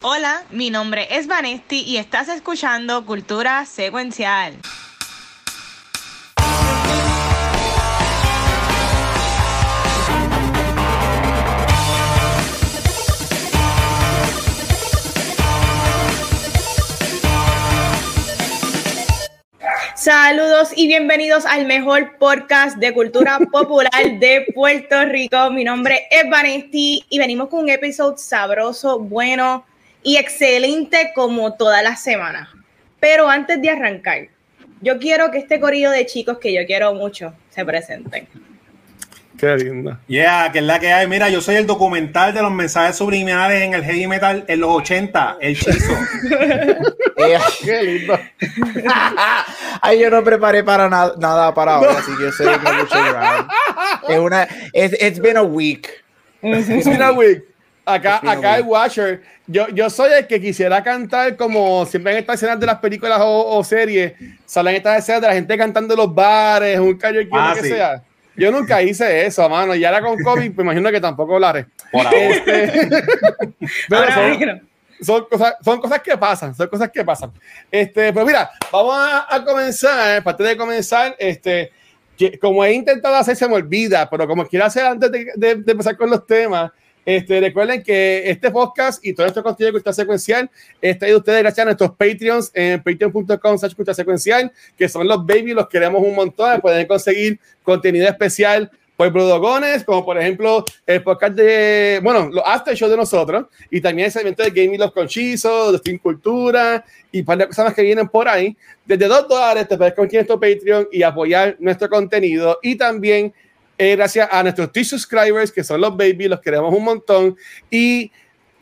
Hola, mi nombre es Vanesti y estás escuchando Cultura Secuencial. Saludos y bienvenidos al mejor podcast de cultura popular de Puerto Rico. Mi nombre es Vanesti y venimos con un episodio sabroso, bueno y excelente como todas las semanas. Pero antes de arrancar, yo quiero que este corillo de chicos que yo quiero mucho se presenten. Qué linda. Yeah, que es la que hay. Mira, yo soy el documental de los mensajes subliminales en el heavy metal en los 80, el chizo. Qué lindo. Ay, yo no preparé para nada, nada para hoy, así que yo soy mucho Es una, it's, it's been a week. It's been a week. Acá, acá el. Watcher. Yo, yo soy el que quisiera cantar como siempre en estas escenas de las películas o, o series. Salen estas escenas de la gente cantando en los bares, un karaoke, Ah, lo que sí. sea. Yo nunca hice eso, mano. Y ahora con COVID, me imagino que tampoco lo haré. Por ahora. Este, pero Ahora son cosas, son cosas que pasan, son cosas que pasan. Este, pues mira, vamos a, a comenzar, parte de comenzar, este, que como he intentado hacer, se me olvida, pero como quiero hacer antes de, de- de empezar con los temas, este, recuerden que este podcast y todo nuestro contenido de cultura secuencial está ahí de ustedes gracias a nuestros Patreons en patreon.com slash cultura secuencial, que son los baby, los queremos un montón, pueden conseguir contenido especial por Brudogones, como por ejemplo el podcast de, bueno, los after show de nosotros, y también el segmento de Gaming Los Conchizos, de Steam Cultura, y un par de cosas más que vienen por ahí. Desde dos dólares te puedes conseguir nuestro Patreon y apoyar nuestro contenido, y también eh, gracias a nuestros T-Subscribers, que son los baby, los queremos un montón, y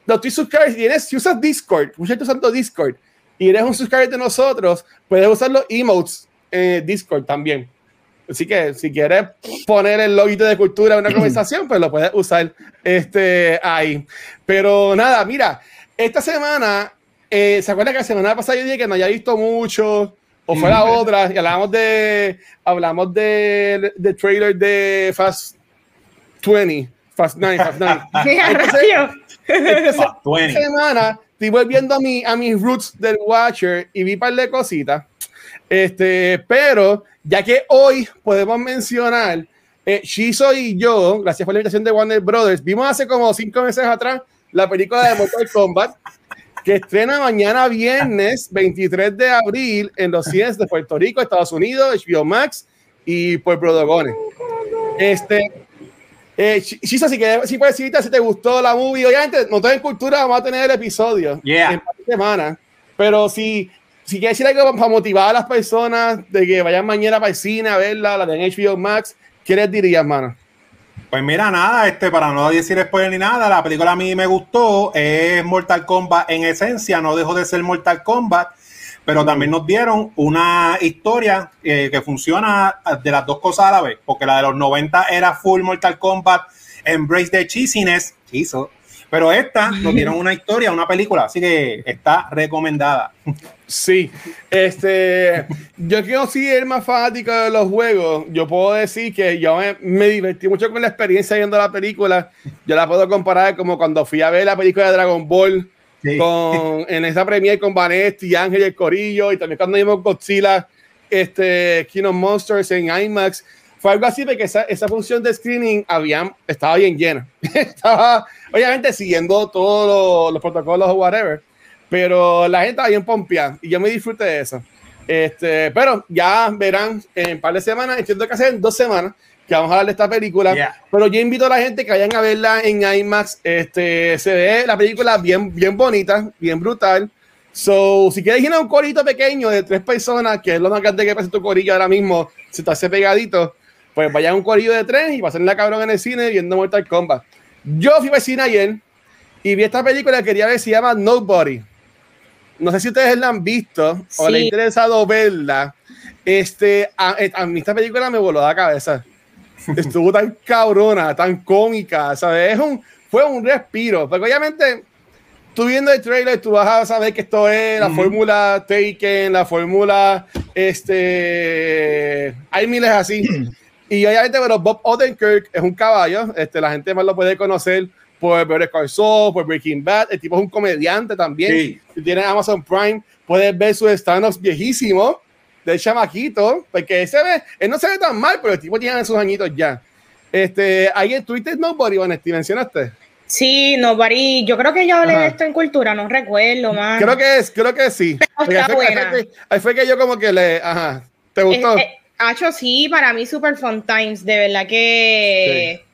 los T-Subscribers, si, usas Discord, mucha gente usando Discord, y eres un subscriber de nosotros, puedes usar los emotes en Discord también. Así que si quieres poner el loguito de cultura en una conversación, pues lo puedes usar este, ahí. Pero nada, mira, esta semana, eh, ¿se acuerdan que la semana pasada yo dije que no había visto mucho? O fue la otra, y hablamos de, hablamos de, de trailer de Fast 20, Fast 9, Fast 9. ¡Qué Entonces- rayo! Ah, 20. Esta semana estoy volviendo a, mi, a mis roots del Watcher y vi un par de cositas. Este, pero ya que hoy podemos mencionar, eh, Shizo y yo, gracias por la invitación de Warner Brothers, vimos hace como cinco meses atrás la película de Mortal Kombat que estrena mañana viernes 23 de abril en los cines de Puerto Rico, Estados Unidos, HBO Max y por Prodogones. Este, eh, Shisa, si, si puedes decirte si te gustó la movie, obviamente, no en cultura, vamos a tener el episodio Yeah. en semanas, pero si, si quieres decir algo para motivar a las personas de que vayan mañana para el cine a verla, la de HBO Max, ¿qué les dirías, mano? Pues mira, nada, este, para no decir spoiler ni nada, la película a mí me gustó, es Mortal Kombat en esencia, no dejó de ser Mortal Kombat, pero también nos dieron una historia eh, que funciona de las dos cosas a la vez, porque la de los 90 era full Mortal Kombat, Embrace the Cheesiness, pero esta nos dieron una historia, una película, así que está recomendada. Sí, este, yo quiero ser más fanático de los juegos. Yo puedo decir que yo me, me divertí mucho con la experiencia viendo la película. Yo la puedo comparar como cuando fui a ver la película de Dragon Ball Sí. con, en esa premiere con Vanesti, Ángel y el Corillo, y también cuando vimos Godzilla, este, King of Monsters en IMAX. Fue algo así porque esa, esa función de screening había, estaba bien llena. estaba, obviamente, siguiendo todos los, los protocolos o whatever pero la gente está bien pompeada y yo me disfruté de eso. Este, pero ya verán en un par de semanas, entiendo que hace en dos semanas que vamos a hablar de esta película. Yeah. Pero yo invito a la gente que vayan a verla en IMAX. Este, se ve la película bien, bien bonita, bien brutal. So, si quieres ir a un corito pequeño de tres personas, que es lo más grande que pasa tu corillo ahora mismo, si te hace pegadito, pues vayan a un corillo de tres y pasen la cabrón en el cine viendo Mortal Kombat. Yo fui al cine ayer y vi esta película que quería ver, se llama Nobody. No sé si ustedes la han visto o Sí. les ha interesado verla. Este, a, a mí esta película me voló la cabeza. Estuvo tan cabrona, tan cómica, ¿sabes? Es un, fue un respiro. Porque obviamente, tú viendo el trailer, tú vas a saber que esto es la Ujú. fórmula Taken, la fórmula, este, hay miles así. y obviamente, pero Bob Odenkirk es un caballo, este, la gente más lo puede conocer por Better Call Saul, por Breaking Bad. El tipo es un comediante también. Sí. Si tienes Amazon Prime, puedes ver sus stand-ups viejísimos del chamaquito, porque él, se ve, él no se ve tan mal, pero el tipo tiene sus añitos ya. Este, ¿Hay en Twitter Nobody, Vanesti, mencionaste? Sí, no, Bari, yo creo que yo hablé Ajá. de esto en cultura, no recuerdo, man. Creo que es, creo que sí. Pero está ahí fue que- buena. ahí fue que- ahí fue que yo como que le, ajá, ¿te gustó? Eh, eh, Hacho, sí, para mí Super Fun Times, de verdad que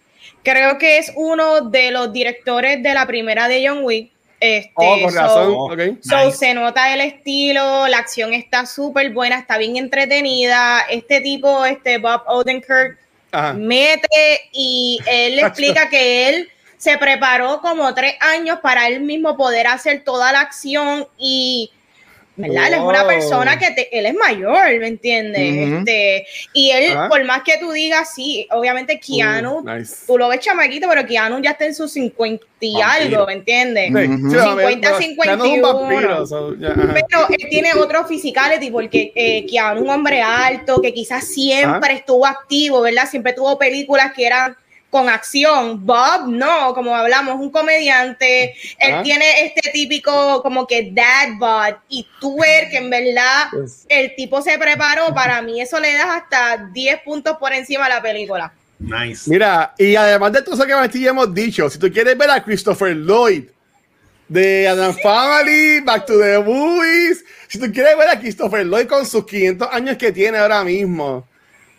creo que es uno de los directores de la primera de John Wick. Este, oh, con so- razón, so- ok. so Nice. se nota el estilo, la acción está súper buena, está bien entretenida. Este tipo, este Bob Odenkirk, Ajá. mete y él le explica que él se preparó como tres años para él mismo poder hacer toda la acción y ¿verdad? Él es una Wow. persona que te- él es mayor, ¿me entiendes? Este, y él, por más que tú digas, sí, obviamente Keanu, Uh, nice. tú lo ves chamaquito, pero Keanu ya está en sus 50 y Vampiro. algo, ¿me entiendes? A ver, 50, pero 51. ya no es un vampiro, so, ya, ajá. Pero él tiene otro physicality porque eh, Keanu, un hombre alto, que quizás siempre estuvo activo, ¿verdad? Siempre tuvo películas que eran con acción. Bob, no, como hablamos, un comediante. Él tiene este típico como que dad bod. Y tú ver que en verdad Pues, el tipo se preparó, para mí eso le das hasta 10 puntos por encima a la película. Nice. Mira, y además de todo eso que ya hemos dicho, si tú quieres ver a Christopher Lloyd de Adam Family, Back to the Movies, si tú quieres ver a Christopher Lloyd con sus 500 años que tiene ahora mismo,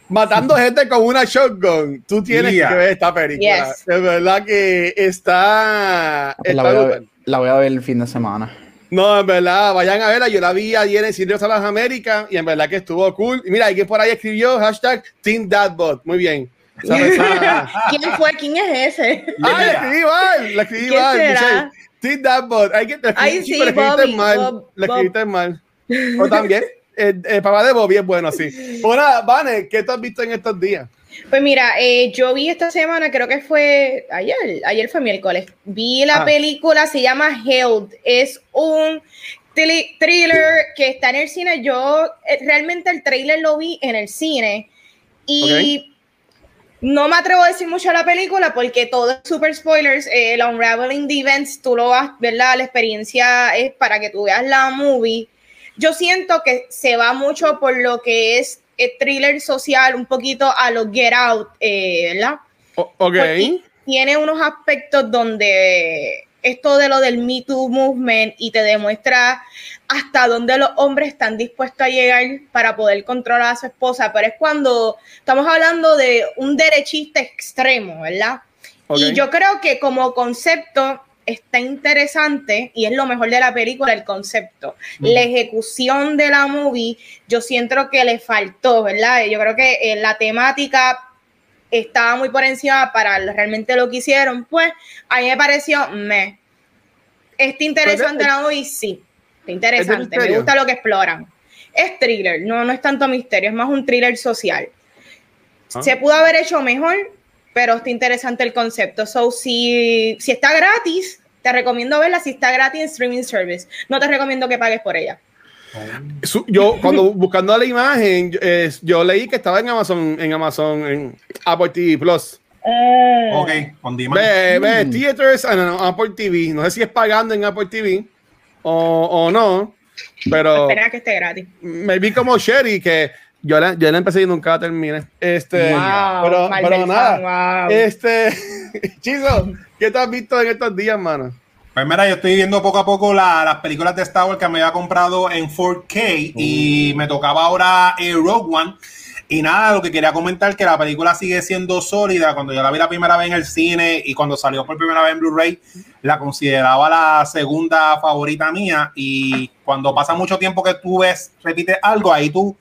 matando gente con una shotgun, tú tienes Yeah. que ver esta película. Yes. Es verdad que está... La está voy, a ver, la voy a ver el fin de semana. No, en verdad, vayan a verla. Yo la vi ayer en el Cine de las Américas y en verdad que estuvo cool. Y mira, alguien por ahí escribió hashtag Team Dadbot. Muy bien. ¿Quién fue? ¿Quién es ese? Ah, la escribí mal, la escribí ¿Quién mal. será? Team Dadbot. Hay que la sí, la escribiste Bobby, mal. Bob- la Bob. escribiste mal. O también, el, el papá de Bobby es bueno, sí. Bueno, Vane, ¿qué tú has visto en estos días? Pues mira, eh, yo vi esta semana, creo que fue ayer, ayer fue miércoles, vi la Ah. película, se llama Held, es un thriller que está en el cine, yo eh, realmente el trailer lo vi en el cine y no me atrevo a decir mucho de la película porque todo es super spoilers, eh, el unraveling the events, tú lo vas, ¿verdad? La experiencia es para que tú veas la movie. Yo siento que se va mucho por lo que es el thriller social, un poquito a lo Get Out, eh, ¿verdad? O- ok. Porque tiene unos aspectos donde esto de lo del Me Too Movement y te demuestra hasta dónde los hombres están dispuestos a llegar para poder controlar a su esposa, pero es cuando estamos hablando de un derechista extremo, ¿verdad? Ok. Y yo creo que como concepto está interesante y es lo mejor de la película, el concepto. La ejecución de la movie, yo siento que le faltó, ¿verdad? Yo creo que eh, la temática estaba muy por encima para realmente lo que hicieron. Pues a mí me pareció, me. Está interesante la movie, sí. Está interesante. Me gusta lo que exploran. Es thriller, no, no es tanto misterio, es más un thriller social. Ah. Se pudo haber hecho mejor, pero está interesante el concepto. So, si, si está gratis, te recomiendo verla. Si está gratis en streaming service, no te recomiendo que pagues por ella. Yo cuando buscando la imagen, yo, eh, yo leí que estaba en Amazon, en Amazon, en Apple TV Plus. Ok, on demand. Ve, ve, Mm. Theaters and Apple TV. No sé si es pagando en Apple TV o, o no, pero Espera que esté gratis. me vi como Sherry que yo la, yo la empecé y nunca la terminé. Este, Wow, pero, pero nada. wow. Este, Chizo, ¿qué te has visto en estos días, mano? Pues mira, yo estoy viendo poco a poco la- las películas de Star Wars que me había comprado en 4K y me tocaba ahora eh, Rogue One. Y nada, lo que quería comentar que la película sigue siendo sólida. Cuando yo la vi la primera vez en el cine y cuando salió por primera vez en Blu-ray, la consideraba la segunda favorita mía. Y cuando pasa mucho tiempo que tú ves, repites algo, ahí tú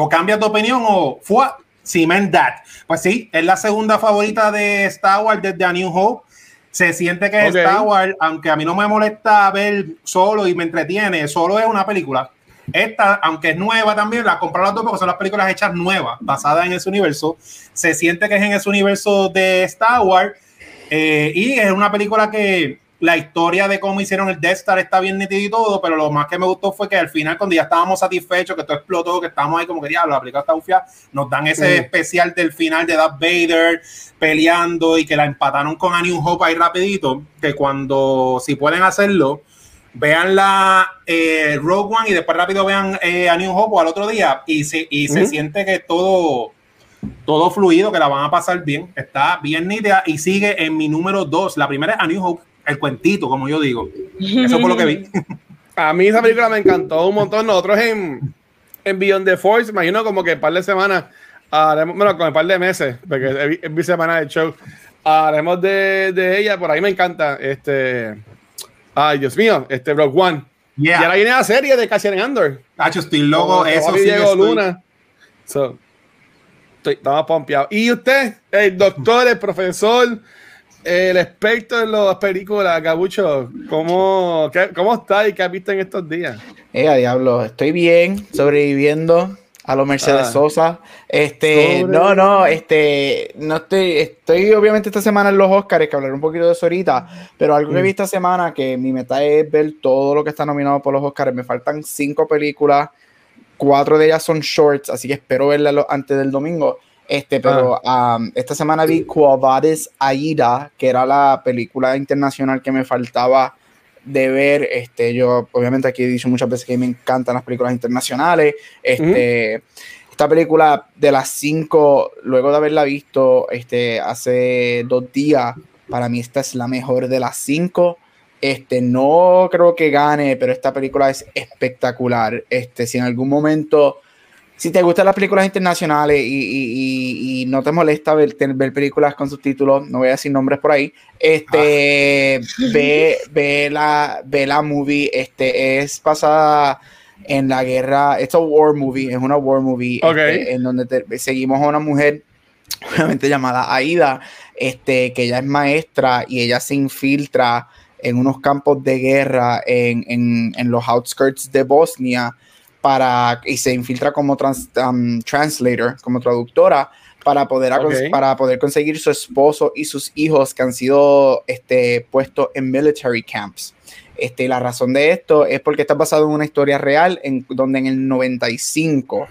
o cambias de opinión o fue cement that. Pues sí, es la segunda favorita de Star Wars desde A New Hope. Se siente que es Ok. Star Wars, aunque a mí no me molesta ver solo y me entretiene, solo es una película. Esta, aunque es nueva también, la compré las dos porque son las películas hechas nuevas, basadas en ese universo. Se siente que es en ese universo de Star Wars. eh, y es una película que la historia de cómo hicieron el Death Star está bien nítido y todo, pero lo más que me gustó fue que al final, cuando ya estábamos satisfechos, que todo explotó, que estábamos ahí como que diablo, la película está ufia, nos dan ese especial del final de Darth Vader peleando y que la empataron con A New Hope ahí rapidito, que cuando, si pueden hacerlo, vean la eh, Rogue One y después rápido vean eh, A New Hope o al otro día y se, y se siente que todo todo fluido, que la van a pasar bien. Está bien nítida y sigue en mi número 2. La primera es A New Hope, el cuentito, como yo digo. Eso fue lo que vi. A mí esa película me encantó un montón. Nosotros en, en Beyond the Force, imagino como que un par de semanas, haremos, bueno, con un par de meses, porque es, mi semana de show, haremos de, de, ella. Por ahí me encanta. Este, ay, Dios mío, este Rogue One. Y ahora viene la serie de Cassian Andor. Hacho, estoy loco. Eso sí Diego Luna. So, estoy, estaba pompeado. ¿Y usted, el doctor, el profesor? El experto en las películas, Gabucho, ¿cómo, ¿cómo está y qué has visto en estos días? Eh, diablo, estoy bien, sobreviviendo a lo Mercedes ah. Sosa. Este, no, no, este, no estoy, estoy obviamente esta semana en los Oscars, que hablaré un poquito de eso ahorita, pero algo que he mm. visto esta semana, que mi meta es ver todo lo que está nominado por los Oscars, me faltan cinco películas, cuatro de ellas son shorts, así que espero verlas antes del domingo. Este, pero ah. esta semana vi Cuobades Aida, que era la película internacional que me faltaba de ver. Este, yo, obviamente, aquí he dicho muchas veces que me encantan las películas internacionales. Este, Esta película de las cinco, luego de haberla visto este, hace dos días, para mí esta es la mejor de las cinco. Este, no creo que gane, pero esta película es espectacular. Este, si en algún momento si te gustan las películas internacionales y, no te molesta ver, ver, películas con subtítulos, no voy a decir nombres por ahí, este, ah. ve, ve, la, ve la movie, este, es pasada en la guerra, es un war movie, es una war movie, este, en donde seguimos a una mujer, obviamente llamada Aida, este, que ella es maestra y ella se infiltra en unos campos de guerra en, en, en los outskirts de Bosnia para, y se infiltra como um, translator, como traductora, para poder, para poder conseguir su esposo y sus hijos que han sido este, puestos en military camps. Este, la razón de esto es porque está basado en una historia real en donde en el 95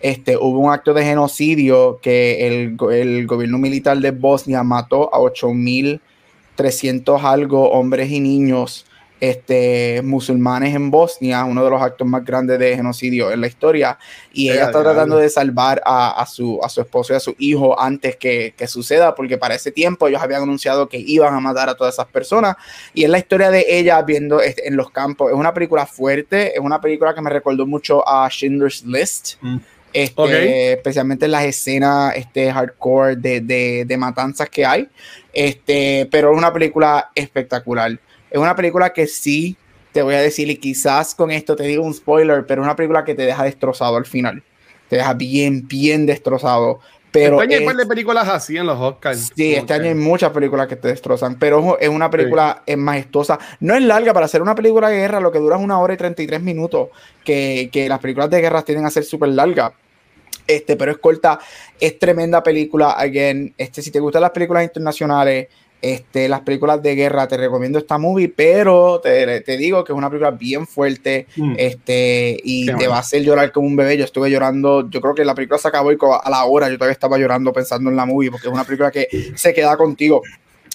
este, hubo un acto de genocidio que el, el gobierno militar de Bosnia mató a 8.300 algo hombres y niños este, musulmanes en Bosnia, uno de los actos más grandes de genocidio en la historia, y ella está tratando de salvar a, su, a su esposo y a su hijo antes que, suceda, porque para ese tiempo ellos habían anunciado que iban a matar a todas esas personas, y es la historia de ella viendo en los campos. Es una película fuerte, es una película que me recordó mucho a Schindler's List. Mm. Este, especialmente en las escenas este, hardcore de, de, de, matanzas que hay. Este, pero es una película espectacular. Es una película que sí, te voy a decir, y quizás con esto te digo un spoiler, pero es una película que te deja destrozado al final. Te deja bien, bien destrozado. Pero este año hay un par de películas así en los Oscars. Sí, este año hay muchas películas que te destrozan, pero es una película es majestuosa. No es larga para hacer una película de guerra, lo que dura es una hora y 33 minutos, que, que las películas de guerra tienden a ser súper largas. Este, pero es corta, es tremenda película. Again, este, si te gustan las películas internacionales, este, las películas de guerra, te recomiendo esta movie, pero te, te digo que es una película bien fuerte mm. este, y te va a hacer llorar como un bebé. Yo estuve llorando, yo creo que la película se acabó y a la hora yo todavía estaba llorando pensando en la movie porque es una película que se queda contigo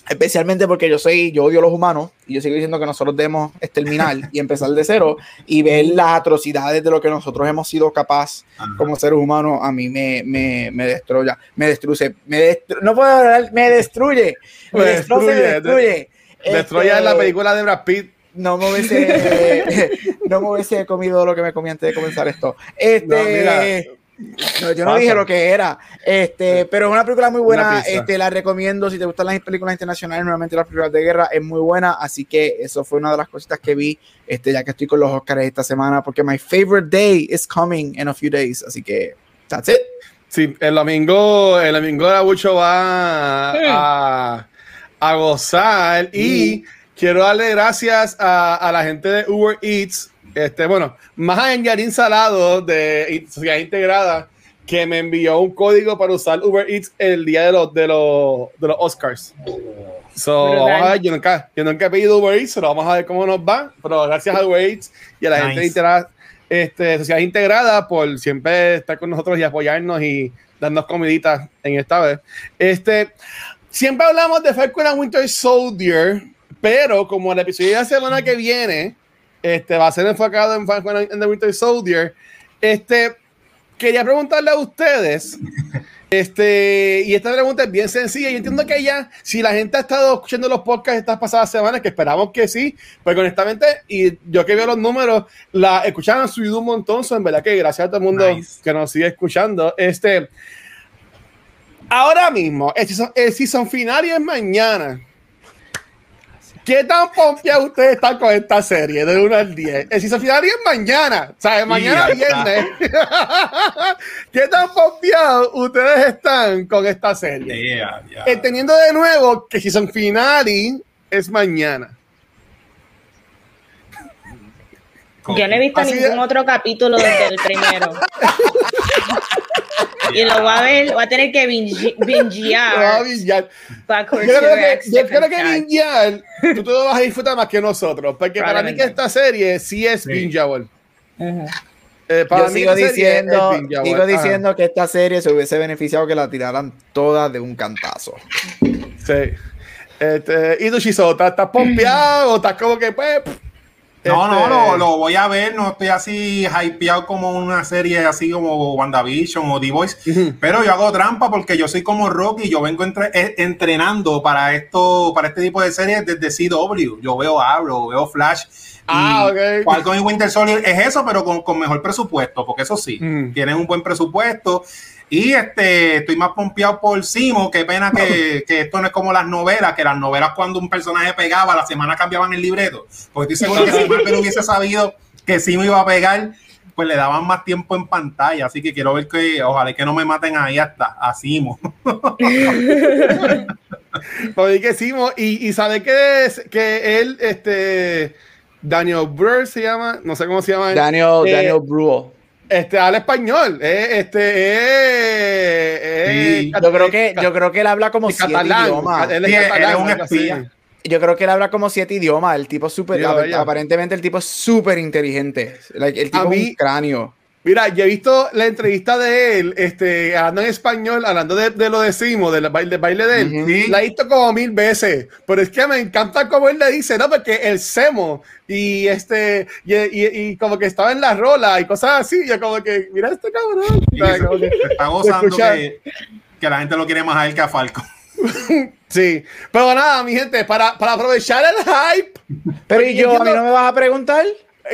especialmente porque yo soy, yo odio a los humanos y yo sigo diciendo que nosotros debemos exterminar y empezar de cero y ver las atrocidades de lo que nosotros hemos sido capaz como seres humanos a mí me, me, me destruye, me destruye, me no puedo hablar, me destruye, me, destruye, me destruye. Destruye la este, película de Brad Pitt. No me hubiese, no me hubiese comido lo que me comí antes de comenzar esto. Este, no, yo no dije lo que era. Este, pero es una película muy buena. Este, la recomiendo. Si te gustan las películas internacionales, normalmente las películas de guerra, es muy buena. Así que eso fue una de las cositas que vi, este, ya que estoy con los Oscars esta semana, porque my favorite day is coming in a few days. Así que, that's it. Sí, el domingo, el domingo la Bucho va a, a, gozar. Y quiero darle gracias a, a la gente de Uber Eats este, bueno, más en Yarin Salado de Sociedad Integrada, que me envió un código para usar Uber Eats el día de los, de los, de los Oscars. So, yo, nunca, yo nunca he pedido Uber Eats, pero vamos a ver cómo nos va. Pero gracias a Uber Eats y a la gente de este, Sociedad Integrada por siempre estar con nosotros y apoyarnos y darnos comiditas en esta vez. Este, siempre hablamos de Falcon and Winter Soldier, pero como el episodio de la semana que viene este, va a ser enfocado en Falcon and the Winter Soldier, este, quería preguntarle a ustedes, este, y esta pregunta es bien sencilla. Yo entiendo que ya, si la gente ha estado escuchando los podcasts estas pasadas semanas, que esperamos que sí, pero honestamente, y yo que veo los números, la escucharon, han subido un montón. en verdad que gracias a todo el mundo que nos sigue escuchando. Este, ahora mismo, el season, el season final y es mañana. ¿Qué tan pompeados ustedes están con esta serie de 1 al 10? El season final es mañana, ¿sabes? Mañana viernes. ¿Qué tan pompeados ustedes están con esta serie? Entendiendo de nuevo que season final es mañana. Yo no he visto ningún otro capítulo desde el primero. y lo voy a ver, voy a tener que bingear. Yo creo que, yo creo que bingear, tú te vas a disfrutar más que nosotros, porque para mí que esta serie sí es bingeable. Eh, para yo mí sigo diciendo, sigo diciendo que esta serie se hubiese beneficiado que la tiraran todas de un cantazo. Sí. Este, y tú, Shizo, ¿estás pompeado o estás como que, pues, no, no, lo, este, lo, voy a ver, no estoy así hypeado como una serie así como WandaVision o The Voice, pero yo hago trampa porque yo soy como Rocky, yo vengo entre, eh, entrenando para esto, para este tipo de series desde CW. Yo veo Arrow, veo Flash. Ah, ok. Falcon y Winter Soldier es eso, pero con, con mejor presupuesto, porque eso sí, tienen un buen presupuesto. Y este, estoy más pompeado por Simo. Qué pena que, que, esto no es como las novelas, que las novelas cuando un personaje pegaba, la semana cambiaban el libreto. Porque estoy seguro que si Marvel hubiese sabido que Simo iba a pegar, pues le daban más tiempo en pantalla. Así que quiero ver que, ojalá que no me maten ahí hasta a Simo. Oye, que Simo, y, y sabe que, es, que él, este, Daniel Brewer se llama, no sé cómo se llama. Daniel, eh, Daniel Brewer este habla español. Eh, este eh, yo creo que yo creo que él habla como siete idiomas. Él es, un espía. Yo creo que él habla como siete idiomas. El tipo súper. Aparentemente el tipo es súper inteligente. el tipo es un cráneo. Mira, yo he visto la entrevista de él, este, hablando en español, hablando de, de lo de Simo, del baile, baile de él. La he visto como mil veces, pero es que me encanta como él le dice, ¿no? Porque el Semo y este, y, y, como que estaba en la rola y cosas así, yo como que, mira este cabrón. está gozando que, que, la gente lo quiere más a él que a Falco. sí, pero nada, mi gente, para, para aprovechar el hype. Pero ¿y yo, a mí no me vas a preguntar?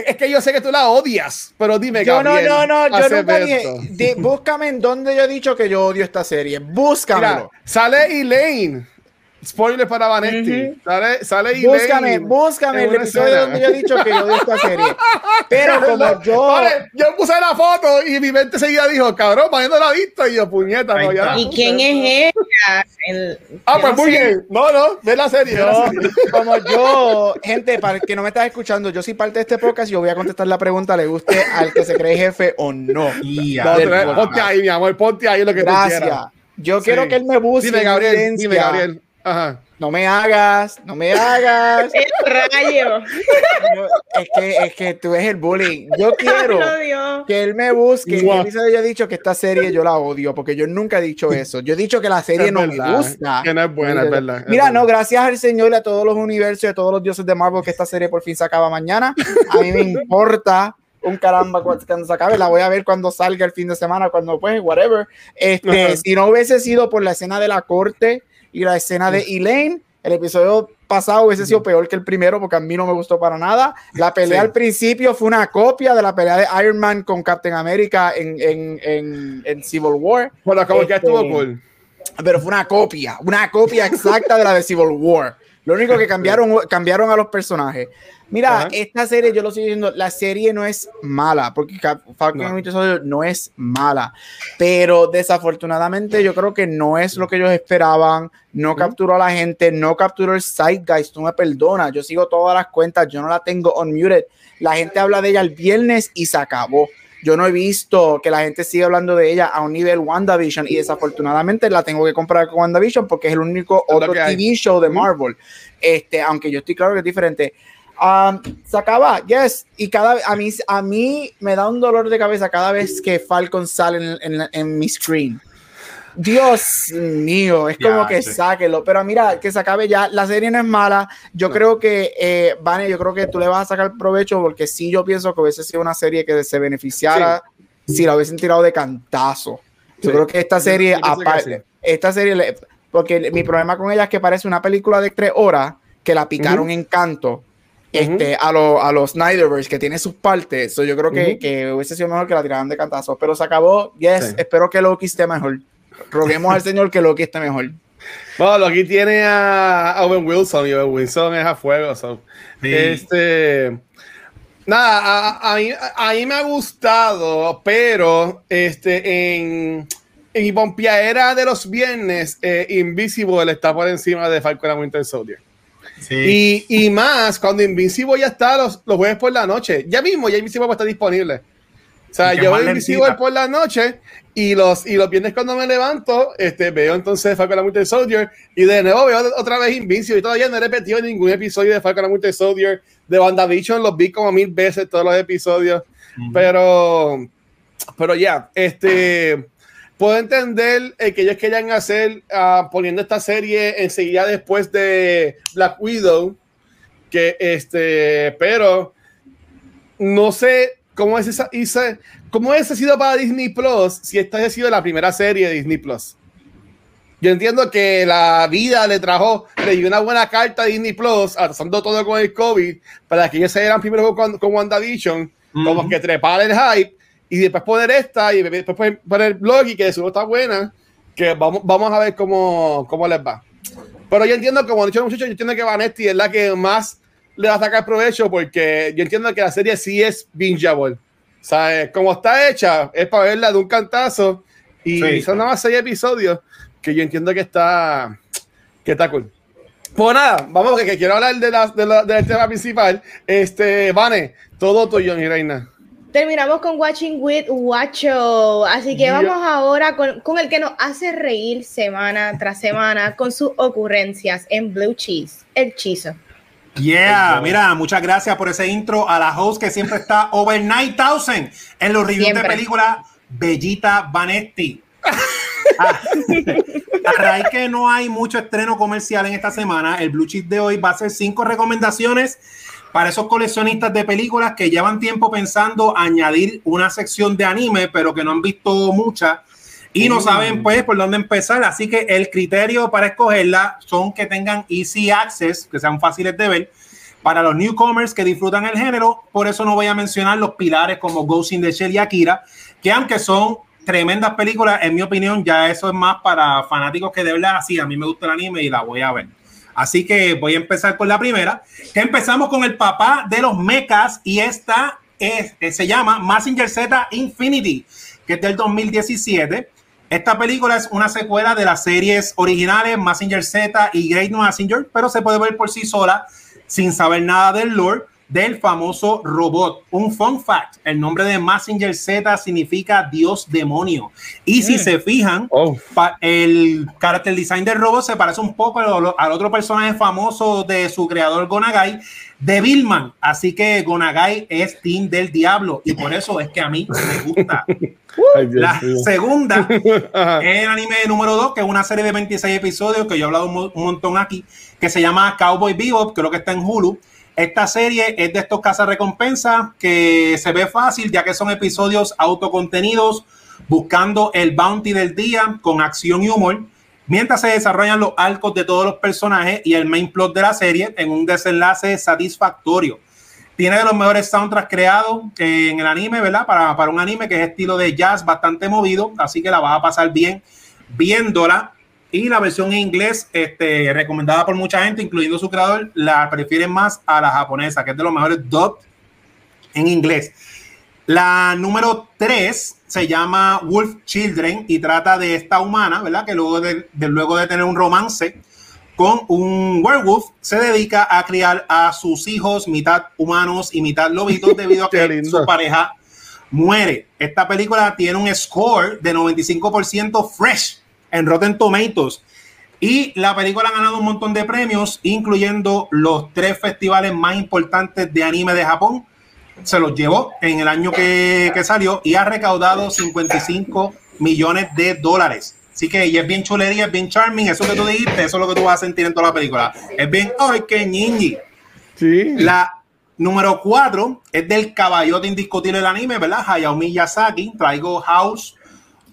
Es que yo sé que tú la odias, pero dime, yo no, no, no, yo nunca dije, búscame en donde yo he dicho que yo odio esta serie. Búscame. Sale Elaine. Spoiler para Vanetti. Sale, sale Elaine. Búscame, búscame el episodio donde yo he dicho que yo odio esta serie. Pero como yo. Vale, yo puse la foto y mi mente seguía dijo, cabrón, no la ha visto. Y yo, puñeta, no, ya ¿Y quién es ella? ah, pues muy bien. No, no, ve la serie. Como yo, gente, para el que no me estás escuchando, yo soy parte de este podcast y yo voy a contestar la pregunta, ¿le guste al que se cree jefe o no? ponte ahí, mi amor, ponte ahí lo que Gracias. tú quieras. Yo quiero que él me busque. Dime, Gabriel, dime, Gabriel. Ajá. No me hagas, no me hagas. El rayo. es, que, es que tú eres el bullying. Yo quiero que él me busque. Wow. Él haya dicho que esta serie yo la odio, porque yo nunca he dicho eso. Yo he dicho que la serie no me gusta. Que no es buena, es verdad. Mira, no, gracias al Señor y a todos los universos y a todos los dioses de Marvel que esta serie por fin se acaba mañana. A mí me importa un caramba cuando se acabe, la voy a ver cuando salga el fin de semana, cuando pues, whatever. Este, si no hubiese sido por la escena de la corte y la escena de Elaine. El episodio pasado hubiese sido peor que el primero porque a mí no me gustó para nada. La pelea al principio fue una copia de la pelea de Iron Man con Captain America en, en, en, Civil War. Bueno, como que estuvo este, cool. Pero fue una copia, una copia exacta de la de Civil War. Lo único que cambiaron, cambiaron a los personajes. Mira, esta serie, yo lo estoy diciendo, la serie no es mala, porque Falcon no. Winter Soldier no es mala, pero desafortunadamente yo creo que no es lo que ellos esperaban, no capturó a la gente, no capturó el guys, tú me perdonas, yo sigo todas las cuentas, yo no la tengo unmuted, la gente habla de ella el viernes y se acabó. Yo no he visto que la gente siga hablando de ella a un nivel WandaVision y desafortunadamente la tengo que comprar con WandaVision porque es el único otro TV show de Marvel. Este, aunque yo estoy claro que es diferente. Um, se acaba, yes. Y cada a mí, a mí me da un dolor de cabeza cada vez que Falcon sale en, en mi screen. Dios mío, es como que sáquelo. Pero mira, que se acabe ya. La serie no es mala. Yo creo que, eh, Vane, yo creo que tú le vas a sacar provecho porque sí, yo pienso que hubiese sido una serie que se beneficiara si la hubiesen tirado de cantazo. Yo creo que esta serie, aparte, esta serie, porque mi problema con ella es que parece una película de tres horas que la picaron en canto. Este, a, a los Snyderverse que tiene sus partes, yo creo que, que, hubiese sido mejor que la tiraran de cantazo, pero se acabó. Yes, espero que Loki esté mejor roguemos al señor que Loki esté mejor. Bueno, Loki tiene a Owen Wilson y Owen Wilson es a fuego. Este. Nada, a, mí, me ha gustado, pero este, en, en mi pompiadera de los viernes, eh, Invisible está por encima de Falcon and Winter Soldier. Sí. Y, y, más cuando Invisible ya está los, los jueves por la noche. Ya mismo, ya Invisible va a estar disponible. O sea, yo veo Invisible por la noche y los, y los viernes cuando me levanto, este, veo entonces Falcon and Winter Soldier y de nuevo veo otra vez Invincible y todavía no he repetido ningún episodio de Falcon and Winter Soldier. De WandaVision los vi como mil veces todos los episodios. Pero, pero ya, este, puedo entender que ellos querían hacer uh, poniendo esta serie enseguida después de Black Widow, que este, pero no sé ¿Cómo es esa, esa, cómo ese ha sido para Disney Plus si esta ha sido la primera serie de Disney Plus? Yo entiendo que la vida le trajo, le dio una buena carta a Disney Plus, atrasando todo con el COVID, para que ellos se dieran primero con, con WandaVision, como que trepar el hype, y después poner esta, y después poner blog y que de seguro está buena, que vamos, vamos a ver cómo, cómo les va. Pero yo entiendo, como han dicho los muchachos, yo entiendo que Vanetti es la que más le va a sacar provecho porque yo entiendo que la serie sí es bingeable. Sea, como está hecha, es para verla de un cantazo y son nada más seis episodios que yo entiendo que está, que está cool. Pues nada, vamos, que, quiero hablar de la, del tema principal. Este, Vane, todo tuyo, mi reina. Terminamos con Watching with Watcho, así que vamos ahora con, con, el que nos hace reír semana tras semana con sus ocurrencias en Blue Cheese, el chizo. Yeah, mira, muchas gracias por ese intro a la host que siempre está over 9000 en los reviews de película Bellita Vanetti. Ah, a raíz que no hay mucho estreno comercial en esta semana, el Blue Chip de hoy va a ser cinco recomendaciones para esos coleccionistas de películas que llevan tiempo pensando añadir una sección de anime, pero que no han visto mucha y no saben pues por dónde empezar. Así que el criterio para escogerla son que tengan easy access, que sean fáciles de ver. Para los newcomers que disfrutan el género, por eso no voy a mencionar los pilares como Ghost in the Shell y Akira, que aunque son tremendas películas, en mi opinión, ya eso es más para fanáticos que de verdad, sí, a mí me gusta el anime y la voy a ver. Así que voy a empezar con la primera, que empezamos con el papá de los mechas y esta es, se llama Massinger Z Infinity, que es del 2017 esta película es una secuela de las series originales Massinger Z y Great Massinger, pero se puede ver por sí sola sin saber nada del lore del famoso robot. Un fun fact, el nombre de Massinger Z significa Dios demonio. Y si mm. se fijan, oh. el character design del robot se parece un poco al, otro personaje famoso de su creador Gonagai, de Billman. Así que Gonagai es team del diablo y por eso es que a mí me gusta. la segunda es el anime número 2, que es una serie de 26 episodios que yo he hablado un, un montón aquí, que se llama Cowboy Bebop, creo que está en Hulu esta serie es de estos recompensas que se ve fácil ya que son episodios autocontenidos buscando el bounty del día con acción y humor mientras se desarrollan los arcos de todos los personajes y el main plot de la serie en un desenlace satisfactorio. Tiene de los mejores soundtracks creados en el anime, ¿verdad? Para, para un anime que es estilo de jazz bastante movido, así que la vas a pasar bien viéndola y la versión en inglés, este, recomendada por mucha gente, incluyendo su creador, la prefieren más a la japonesa, que es de los mejores dub en inglés. La número 3 se llama Wolf Children y trata de esta humana, ¿verdad? Que luego de, luego de tener un romance con un werewolf, se dedica a criar a sus hijos, mitad humanos y mitad lobitos, debido a que su pareja muere. Esta película tiene un score de 95% fresh en Rotten Tomatoes. Y la película ha ganado un montón de premios, incluyendo los tres festivales más importantes de anime de Japón. Se los llevó en el año que, que salió y ha recaudado 55 millones de dólares. Así que ella es bien chulería, es bien charming. Eso que tú dijiste, eso es lo que tú vas a sentir en toda la película. Es bien, ¡ay, qué ñiñi! Sí. La número cuatro es del caballote indiscutible del anime, ¿verdad? Hayao Miyazaki. Traigo House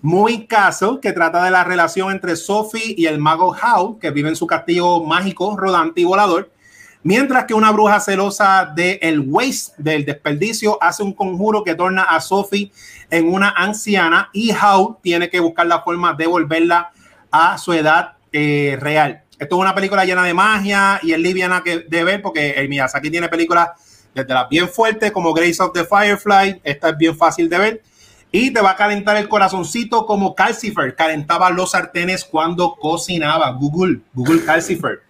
Moving Castle, que trata de la relación entre Sophie y el mago Howe, que vive en su castillo mágico, rodante y volador. Mientras que una bruja celosa del el waste, del desperdicio, hace un conjuro que torna a Sophie en una anciana y Howe tiene que buscar la forma de volverla a su edad eh, real. Esto es una película llena de magia y es liviana que, de ver porque el Miyazaki tiene películas desde las bien fuertes como Grace of the Firefly. Esta es bien fácil de ver y te va a calentar el corazoncito como Calcifer calentaba los sartenes cuando cocinaba. Google, Google Calcifer.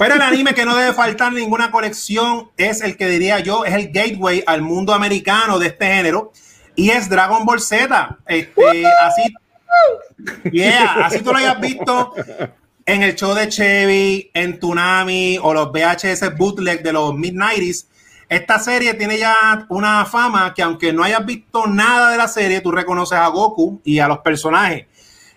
Pero el anime que no debe faltar ninguna colección es el que diría yo, es el gateway al mundo americano de este género y es Dragon Ball Z. Este, así, yeah, así tú lo hayas visto en el show de Chevy, en Tsunami o los VHS bootleg de los mid-90s. Esta serie tiene ya una fama que aunque no hayas visto nada de la serie, tú reconoces a Goku y a los personajes.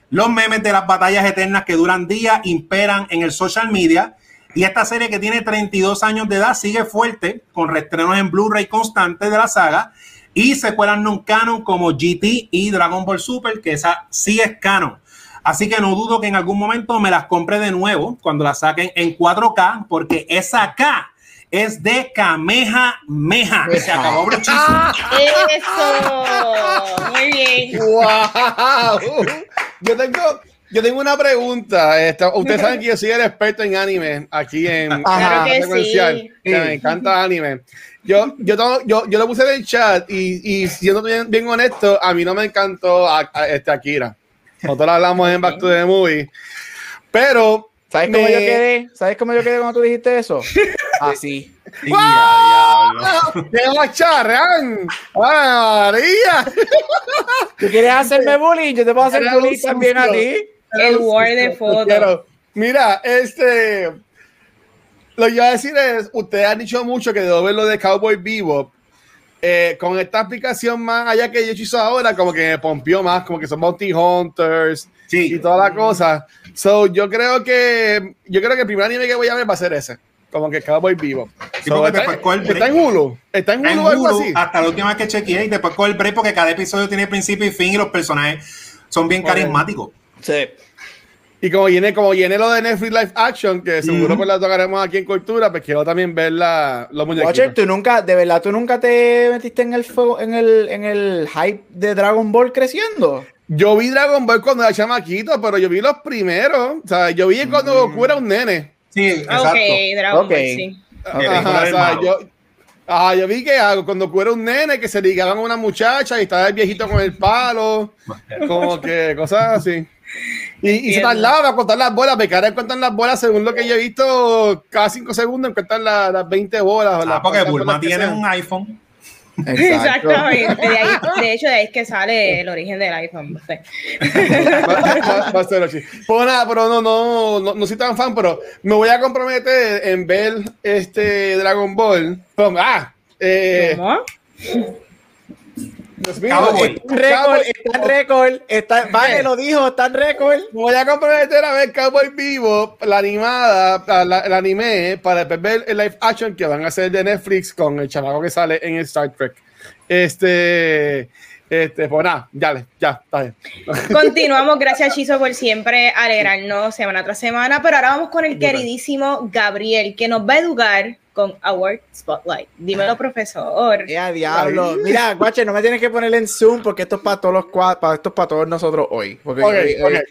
Los memes de las batallas eternas que duran días imperan en el social media y esta serie que tiene 32 años de edad sigue fuerte con restrenos en Blu-ray constantes de la saga y secuelas non canon como GT y Dragon Ball Super, que esa sí es canon. Así que no dudo que en algún momento me las compre de nuevo cuando las saquen en 4K, porque esa K es de Kameha Meja. Se acabó Eso, muy bien. Wow. Yo tengo, yo tengo una pregunta. ustedes saben que yo soy el experto en anime aquí en Ajá, secuencial. me encanta anime. Yo, yo, yo, yo lo puse en el chat y, y siendo bien, bien, honesto, a mí no me encantó a, este Akira. Nosotros hablamos en Back to the Movie. Pero. ¿Sabes cómo yo quedé? ¿Sabes cómo yo quedé cuando tú dijiste eso? Así. ¡Qué macharrán! ¡María! ¿Tú quieres hacerme bullying? Yo te puedo hacer bullying también a ti. El war de fotos. Mira, este. Lo que iba a decir es: Ustedes han dicho mucho que debo ver lo de Cowboy Vivo. Eh, con esta aplicación más allá que yo hizo ahora, como que me pompió más, como que son Bounty Hunters y toda la cosa. So, yo creo que yo creo que el primer anime que voy a ver va a ser ese. Como que Cowboy Vivo. está, en Hulu. Está en Hulu, algo así. Hasta la última vez que chequeé y después con el break porque cada episodio tiene principio y fin y los personajes son bien carismáticos. Sí. Y como viene, como viene lo de Netflix Live Action, que seguro pues la tocaremos aquí en Cultura, pues quiero también ver la, los muñequitos. tú nunca, de verdad, tú nunca te metiste en el fuego, en el, en el hype de Dragon Ball creciendo. Yo vi Dragon Ball cuando era chamaquito, pero yo vi los primeros. O sea, yo vi cuando mm. Goku era un nene. Sí, exacto. Ok, Dragon Ball, sí. o sea, yo, Ah, yo vi que cuando era un nene que se ligaban a una muchacha y estaba el viejito con el palo, como que cosas así. Y, y se tardaba a contar las bolas, porque ahora cuentan las bolas según lo que yo he visto, cada cinco segundos cuentan las, 20 bolas. Ah, porque Bulma tiene un iPhone. Exactamente. De, ahí, de, hecho, de ahí es que sale el origen del iPhone. No sé. Pues nada, pero no, no, no, no, soy tan fan, pero me voy a comprometer en ver este Dragon Ball. ah, eh, ¿Cómo? Récord, está en récord. Está, vale, lo dijo, está en récord. Voy a comprometer a ver Cowboy Vivo, la animada, la, el anime, para ver el live action que van a hacer de Netflix con el chamaco que sale en Star Trek. Este. Este, pues nada, ya, ya, está bien. Continuamos, gracias Chizo por siempre alegrarnos semana tras semana, pero ahora vamos con el queridísimo Gabriel, que nos va a educar con Award Spotlight. Dímelo, profesor. Ya, diablo. Mira, guache, no me tienes que poner en Zoom porque esto es para todos los para esto es para todos nosotros hoy. Porque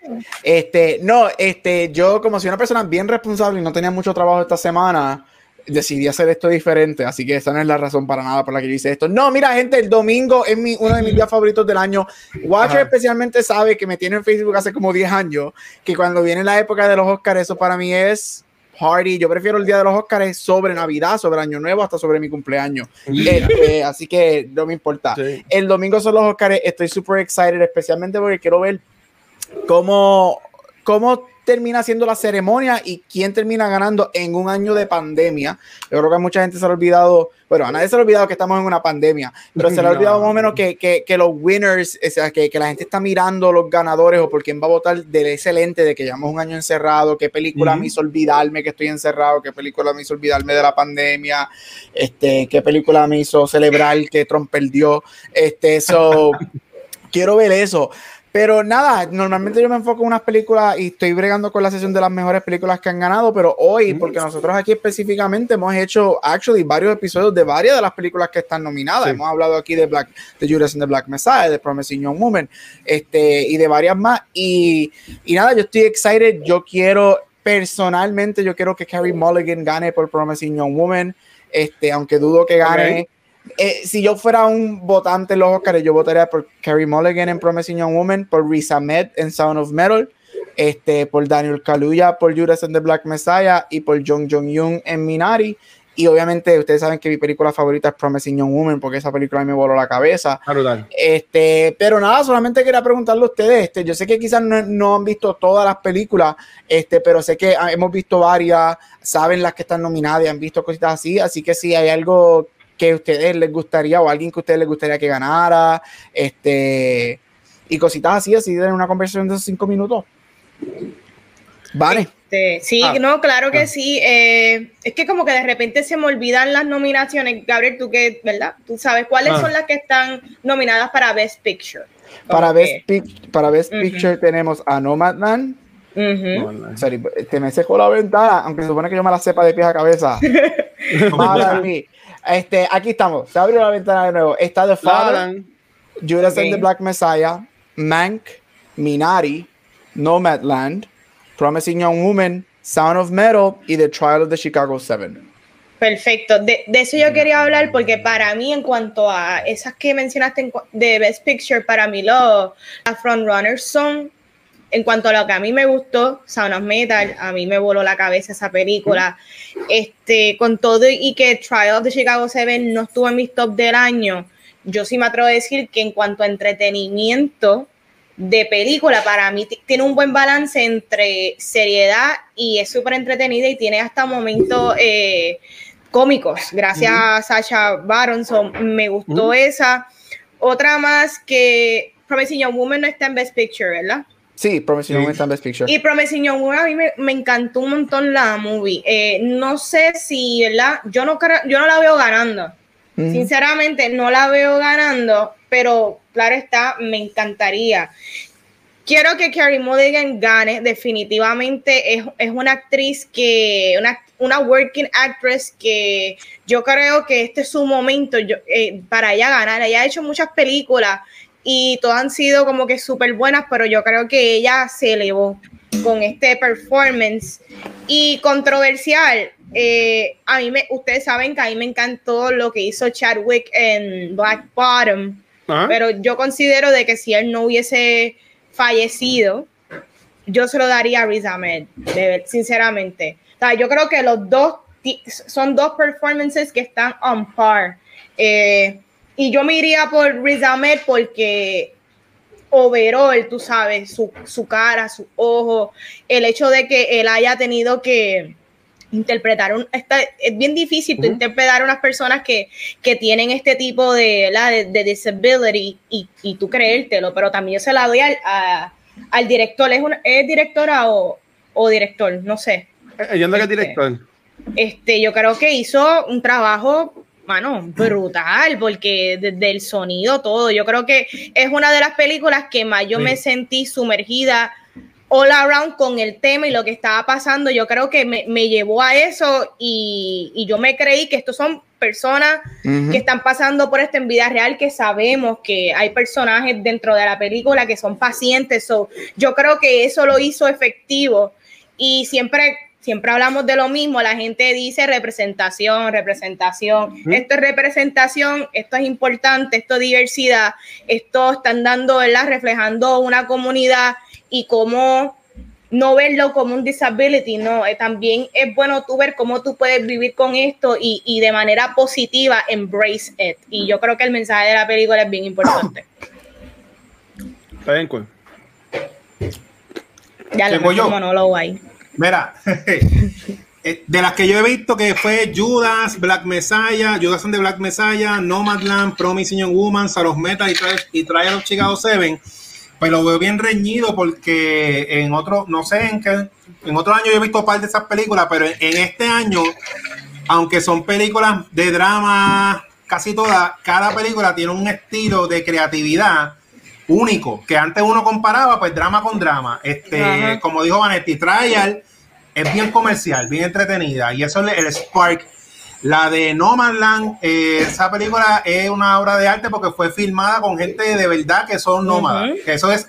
este, no, este, yo como soy una persona bien responsable y no tenía mucho trabajo esta semana, decidí hacer esto diferente, así que esa no es la razón para nada por la que yo hice esto. No, mira, gente, el domingo es mi, uno de mis días favoritos del año. Watcher especialmente sabe que me tiene en Facebook hace como 10 años, que cuando viene la época de los Oscars, eso para mí es party. Yo prefiero el día de los Oscars sobre Navidad, sobre Año Nuevo, hasta sobre mi cumpleaños. Este, así que no me importa. El domingo son los Oscars. Estoy súper excited, especialmente porque quiero ver cómo, cómo termina siendo la ceremonia y quién termina ganando en un año de pandemia. Yo creo que mucha gente se ha olvidado, bueno, a nadie se ha olvidado que estamos en una pandemia, pero se le ha olvidado más o menos que, que, que los winners, o sea, que, que, la gente está mirando los ganadores o por quién va a votar del excelente de que llevamos un año encerrado, qué película me hizo olvidarme que estoy encerrado, qué película me hizo olvidarme de la pandemia, este, qué película me hizo celebrar que Trump perdió, este, eso. quiero ver eso. Pero nada, normalmente yo me enfoco en unas películas y estoy bregando con la sesión de las mejores películas que han ganado, pero hoy, porque nosotros aquí específicamente hemos hecho, actually, varios episodios de varias de las películas que están nominadas. Hemos hablado aquí de Black, de Judas and the Black Messiah, de Promising Young Woman, este, y de varias más. Y, y nada, yo estoy excited. Yo quiero, personalmente, yo quiero que Carrie Mulligan gane por Promising Young Woman, este, aunque dudo que gane. Eh, si yo fuera un votante en los Oscars, yo votaría por Carrie Mulligan en Promising Young Woman, por Riz Ahmed en Sound of Metal, este, por Daniel Kaluuya por Judas and the Black Messiah y por Jong Jong-yoon en Minari. Y obviamente ustedes saben que mi película favorita es Promising Young Woman porque esa película me voló la cabeza. Este, pero nada, solamente quería preguntarle a ustedes. Este, yo sé que quizás no, no, han visto todas las películas, este, pero sé que hemos visto varias, saben las que están nominadas y han visto cositas así. Así que si hay algo que a ustedes les gustaría o alguien que a ustedes les gustaría que ganara, este, y cositas así, así de una conversación de esos cinco minutos. Vale. Este, sí, ah. no, claro que ah. sí. Eh, es que como que de repente se me olvidan las nominaciones. Gabriel, tú que, ¿verdad? Tú sabes cuáles ah. son las que están nominadas para Best Picture. Para Best, para Best Picture tenemos a Nomadland. Uh te me seco la ventana, aunque se supone que yo me la sepa de pies a cabeza. Este, aquí estamos. Se abrió la ventana de nuevo. Está The Father, Judas and the Black Messiah, Mank, Minari, Nomadland, Promising Young Woman, Sound of Metal y The Trial of the Chicago Seven. Perfecto. De, eso yo quería hablar porque para mí, en cuanto a esas que mencionaste de Best Picture, para mí los frontrunners son en cuanto a lo que a mí me gustó, Sound of Metal, a mí me voló la cabeza esa película. Este, con todo y que Trial of the Chicago 7 no estuvo en mis top del año, yo sí me atrevo a decir que en cuanto a entretenimiento de película, para mí tiene un buen balance entre seriedad y es súper entretenida y tiene hasta momentos eh, cómicos. Gracias a Sasha Baron, me gustó esa. Otra más que Promising Young Woman no está en Best Picture, ¿verdad? Sí, Promising Young Woman Best Picture. Y Promising Young Woman a mí me, encantó un montón la movie. Eh, no sé si, ¿verdad? Yo no, yo no la veo ganando. Sinceramente, no la veo ganando, pero claro está, me encantaría. Quiero que Carrie Mulligan gane, definitivamente es, es una actriz que, una, una, working actress que yo creo que este es su momento yo, eh, para ella ganar. Ella ha hecho muchas películas y todas han sido como que súper buenas, pero yo creo que ella se elevó con este performance y controversial. Eh, a mí me, ustedes saben que a mí me encantó lo que hizo Chadwick en Black Bottom, pero yo considero de que si él no hubiese fallecido, yo se lo daría a Riz Ahmed, sinceramente. yo creo que los dos son dos performances que están on par. Eh, y yo me iría por Riz Ahmed porque overall, tú sabes, su, su cara, su ojo, el hecho de que él haya tenido que interpretar un, es bien difícil interpretar a unas personas que, que tienen este tipo de, la, de, disability y, y, tú creértelo, pero también yo se la doy al, al director, ¿es, ¿es directora o, o, director? No sé. Yo no este, director. Este, yo creo que hizo un trabajo mano, brutal, porque desde el sonido, todo. Yo creo que es una de las películas que más yo me sentí sumergida all around con el tema y lo que estaba pasando. Yo creo que me, llevó a eso y, yo me creí que estos son personas que están pasando por esto en vida real, que sabemos que hay personajes dentro de la película que son pacientes. So, yo creo que eso lo hizo efectivo y siempre siempre hablamos de lo mismo, la gente dice representación, representación. Esto es representación, esto es importante, esto es diversidad, esto están dando, ¿verdad? Reflejando una comunidad y cómo no verlo como un disability, no, eh, también es bueno tú ver cómo tú puedes vivir con esto y, y, de manera positiva embrace it. Y yo creo que el mensaje de la película es bien importante. Está bien, cool. Ya le monólogo ahí. Mira, eh, de las que yo he visto que fue Judas, Black Messiah, Judas and the Black Messiah, Nomadland, Promising Young Woman, Saros Meta y, y Trial of Chicago 7 pues lo veo bien reñido porque en otro, no sé en qué, en otro año yo he visto parte de esas películas, pero en, este año, aunque son películas de drama, casi todas, cada película tiene un estilo de creatividad único, que antes uno comparaba pues drama con drama. Este, como dijo Vanetti, Trial es bien comercial, bien entretenida, y eso es el spark la de Nomadland, eh, esa película es una obra de arte porque fue filmada con gente de verdad que son nómadas. Que eso es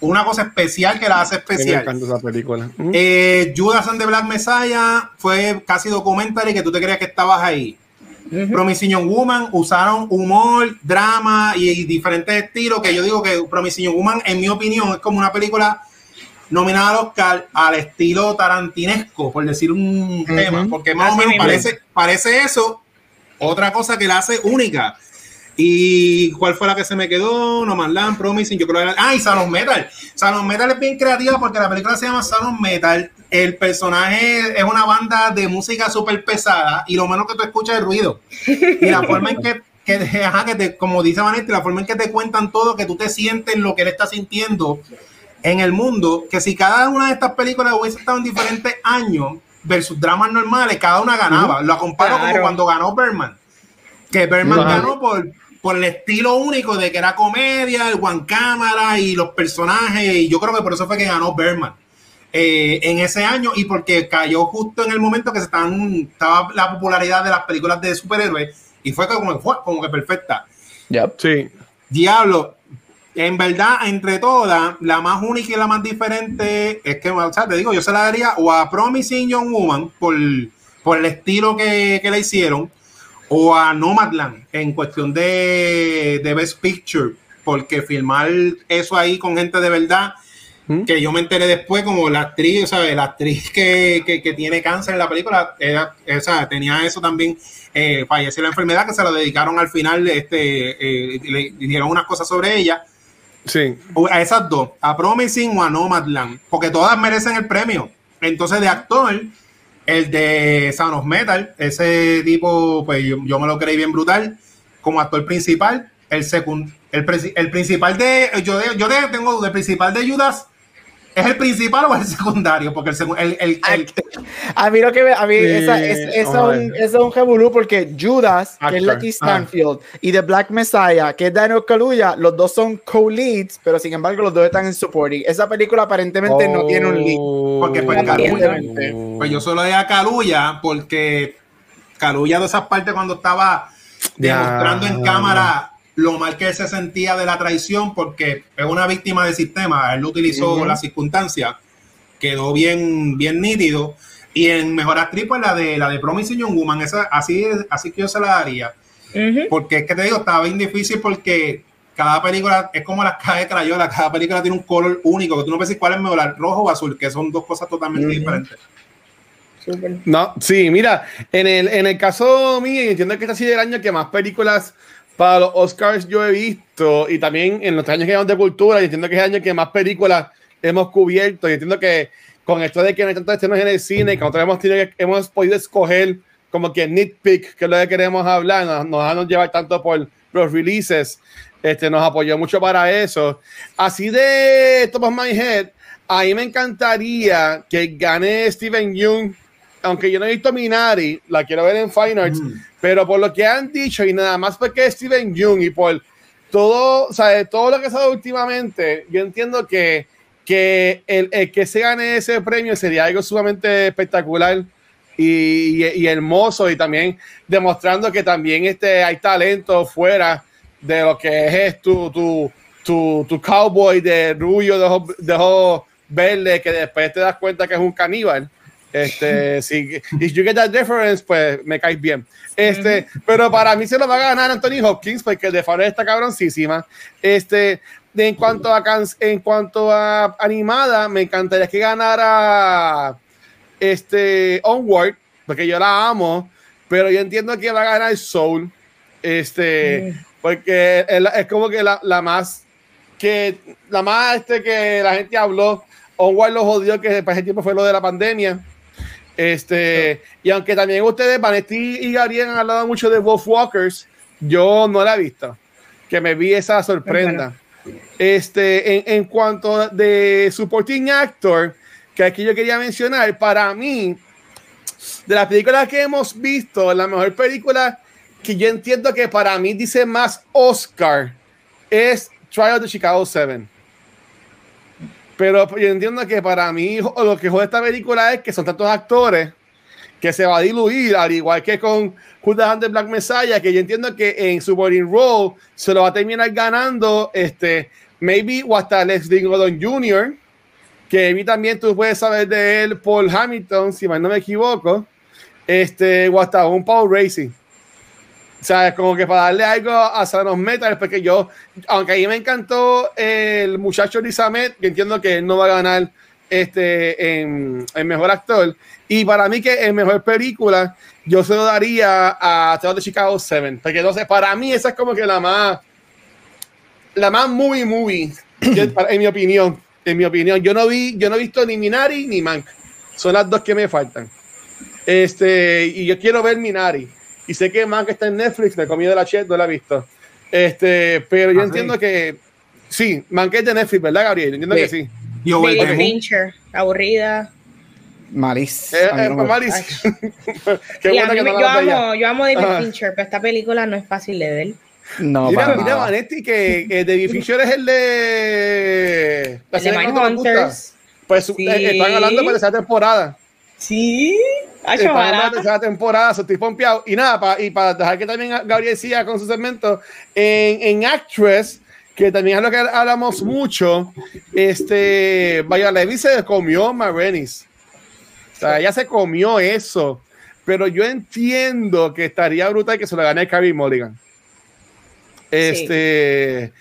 una cosa especial que la hace especial. Me esa película. Eh, Judas and the Black Messiah fue casi documental y que tú te creías que estabas ahí. Promising Young Woman usaron humor, drama y, diferentes estilos. Que yo digo que Promising Young Woman, en mi opinión, es como una película nominada al Oscar al estilo tarantinesco, por decir un tema, porque más o menos parece, parece eso, otra cosa que la hace única. ¿Y cuál fue la que se me quedó? No Land, Promising, yo creo que era... Ah, y Salon Metal. Salon Metal es bien creativa porque la película se llama Salon Metal. El personaje es una banda de música súper pesada y lo menos que tú escuchas es ruido. Y la forma en que, que, que te, como dice Vanetti, la forma en que te cuentan todo, que tú te sientes lo que él está sintiendo, en el mundo que si cada una de estas películas hubiese estado en diferentes años versus dramas normales, cada una ganaba. Lo comparo como cuando ganó Berman. Que Berman ganó por, por el estilo único de que era comedia, el one cámara y los personajes. Y yo creo que por eso fue que ganó Berman. Eh, en ese año y porque cayó justo en el momento que se están, estaba la popularidad de las películas de superhéroes y fue como, fue como que perfecta. Sí. Diablo, en verdad, entre todas, la más única y la más diferente es que, o sea, te digo, yo se la daría o a Promising Young Woman por, por el estilo que, que le hicieron, o a Nomadland en cuestión de, de Best Picture, porque filmar eso ahí con gente de verdad, ¿Mm? que yo me enteré después como la actriz, ¿sabes? La actriz que, que, que tiene cáncer en la película, era, o sea, tenía eso también, eh, falleció la enfermedad, que se lo dedicaron al final, este, eh, le dieron unas cosas sobre ella Sí. A esas dos, a Promising o a Nomadland, porque todas merecen el premio. Entonces, de actor, el de Sound of Metal, ese tipo, pues yo, me lo creí bien brutal. Como actor principal, el secund, el, el principal de, yo, yo tengo el principal de Judas ¿Es el principal o es el secundario? Porque el, el, el, A mí lo que a mí esa, es, eso, es un, un porque Judas, que es Lucky Stanfield, y The Black Messiah, que es Daniel Kaluuya, los dos son co-leads, pero sin embargo los dos están en supporting. Esa película aparentemente no tiene un lead. Porque pues, Kaluuya, pues yo solo a Kaluuya porque Kaluuya de esas partes cuando estaba demostrando en cámara lo mal que él se sentía de la traición porque es una víctima del sistema, él utilizó la circunstancia, quedó bien, bien nítido. Y en Mejor Actriz, pues la de la de Promising Young Woman, esa, así, así que yo se la daría. Porque es que te digo, estaba bien difícil porque cada película es como las cajas de Crayola, cada película tiene un color único, que tú no puedes cuál es mejor, rojo o azul, que son dos cosas totalmente diferentes. No, sí, mira, en el, en el caso mío, entiendo que este ha sido el año que más películas para los Oscars yo he visto, y también en los años que llevamos de cultura, y entiendo que es el año que más películas hemos cubierto, y entiendo que con esto de que no hay tantos estrenos en el cine, que nosotros hemos, tenido, hemos podido escoger como que nitpick, que es lo que queremos hablar, nos, nos nos llevar tanto por los releases, este, nos apoyó mucho para eso. Así de Top of My Head, a mí me encantaría que gane Steven Yeun aunque yo no he visto Minari, la quiero ver en Fine Arts, mm. pero por lo que han dicho y nada más porque Steven Jung y por todo, o sea, todo lo que ha dado últimamente, yo entiendo que, que el, que se gane ese premio sería algo sumamente espectacular y, y, hermoso y también demostrando que también este, hay talento fuera de lo que es tu, tu, tu, tu cowboy de rubio de ojos, de ojos verdes que después te das cuenta que es un caníbal Este, si if you get that difference, pues me caes bien. Este, pero para mí se lo va a ganar Anthony Hopkins, porque de Farrell está cabroncísima. Este, de, en cuanto a en cuanto a animada, me encantaría que ganara este Onward, porque yo la amo, pero yo entiendo que va a ganar Soul. Este, porque es, como que la, la, más que la más este que la gente habló. Onward lo jodió que para ese tiempo fue lo de la pandemia este, y aunque también ustedes, Vanetti y Gabriel han hablado mucho de Wolf Walkers, yo no la he visto. Que me vi esa sorpresa. Este, en, en, cuanto de supporting actor, que aquí yo quería mencionar, para mí, de las películas que hemos visto, la mejor película que yo entiendo que para mí dice más Oscar es Trial of Chicago 7. Pero yo entiendo que para mí lo que jode esta película es que son tantos actores que se va a diluir, al igual que con Judas and Black Messiah, que yo entiendo que en su body role se lo va a terminar ganando, este, maybe o hasta Leslie Odom Jr., que vi también tú puedes saber de él, Paul Hamilton, si mal no me equivoco, este, o hasta un Paul Racing. O sea, como que para darle algo a Sanos Metal, porque yo, aunque a mí me encantó el muchacho Lizamet, que entiendo que él no va a ganar este en, mejor actor. Y para mí, que en mejor película, yo se lo daría a Teatro de Chicago 7. Porque entonces, para mí, esa es como que la más, la más movie movie, en mi opinión. En mi opinión, yo no vi, yo no he visto ni Minari ni Mank. Son las dos que me faltan. Este, y yo quiero ver Minari y sé que que está en Netflix, me comí de la chat, no la he visto. Este, pero yo ah, entiendo que sí, que es de Netflix, ¿verdad, Gabriel? Entiendo que sí. Yo David Fincher, aburrida. Malis. Eh, eh, Malis. Qué buena que no yo, amo, yo amo David Fincher, pero esta película no es fácil de ver. No, mira, mira, Vanetti, que, que, David Fincher es el de. El de Mindhunters. Pues sí. Eh, están hablando de esa temporada. Sí. Para la tercera temporada, estoy pompeado. Y nada, y para dejar que también Gabriel siga con su segmento, en, en Actress, que también es lo que hablamos mucho, este, vaya, Levi se comió Marenis. O sea, ella se comió eso. Pero yo entiendo que estaría brutal que se lo gane Carrie Mulligan. Este,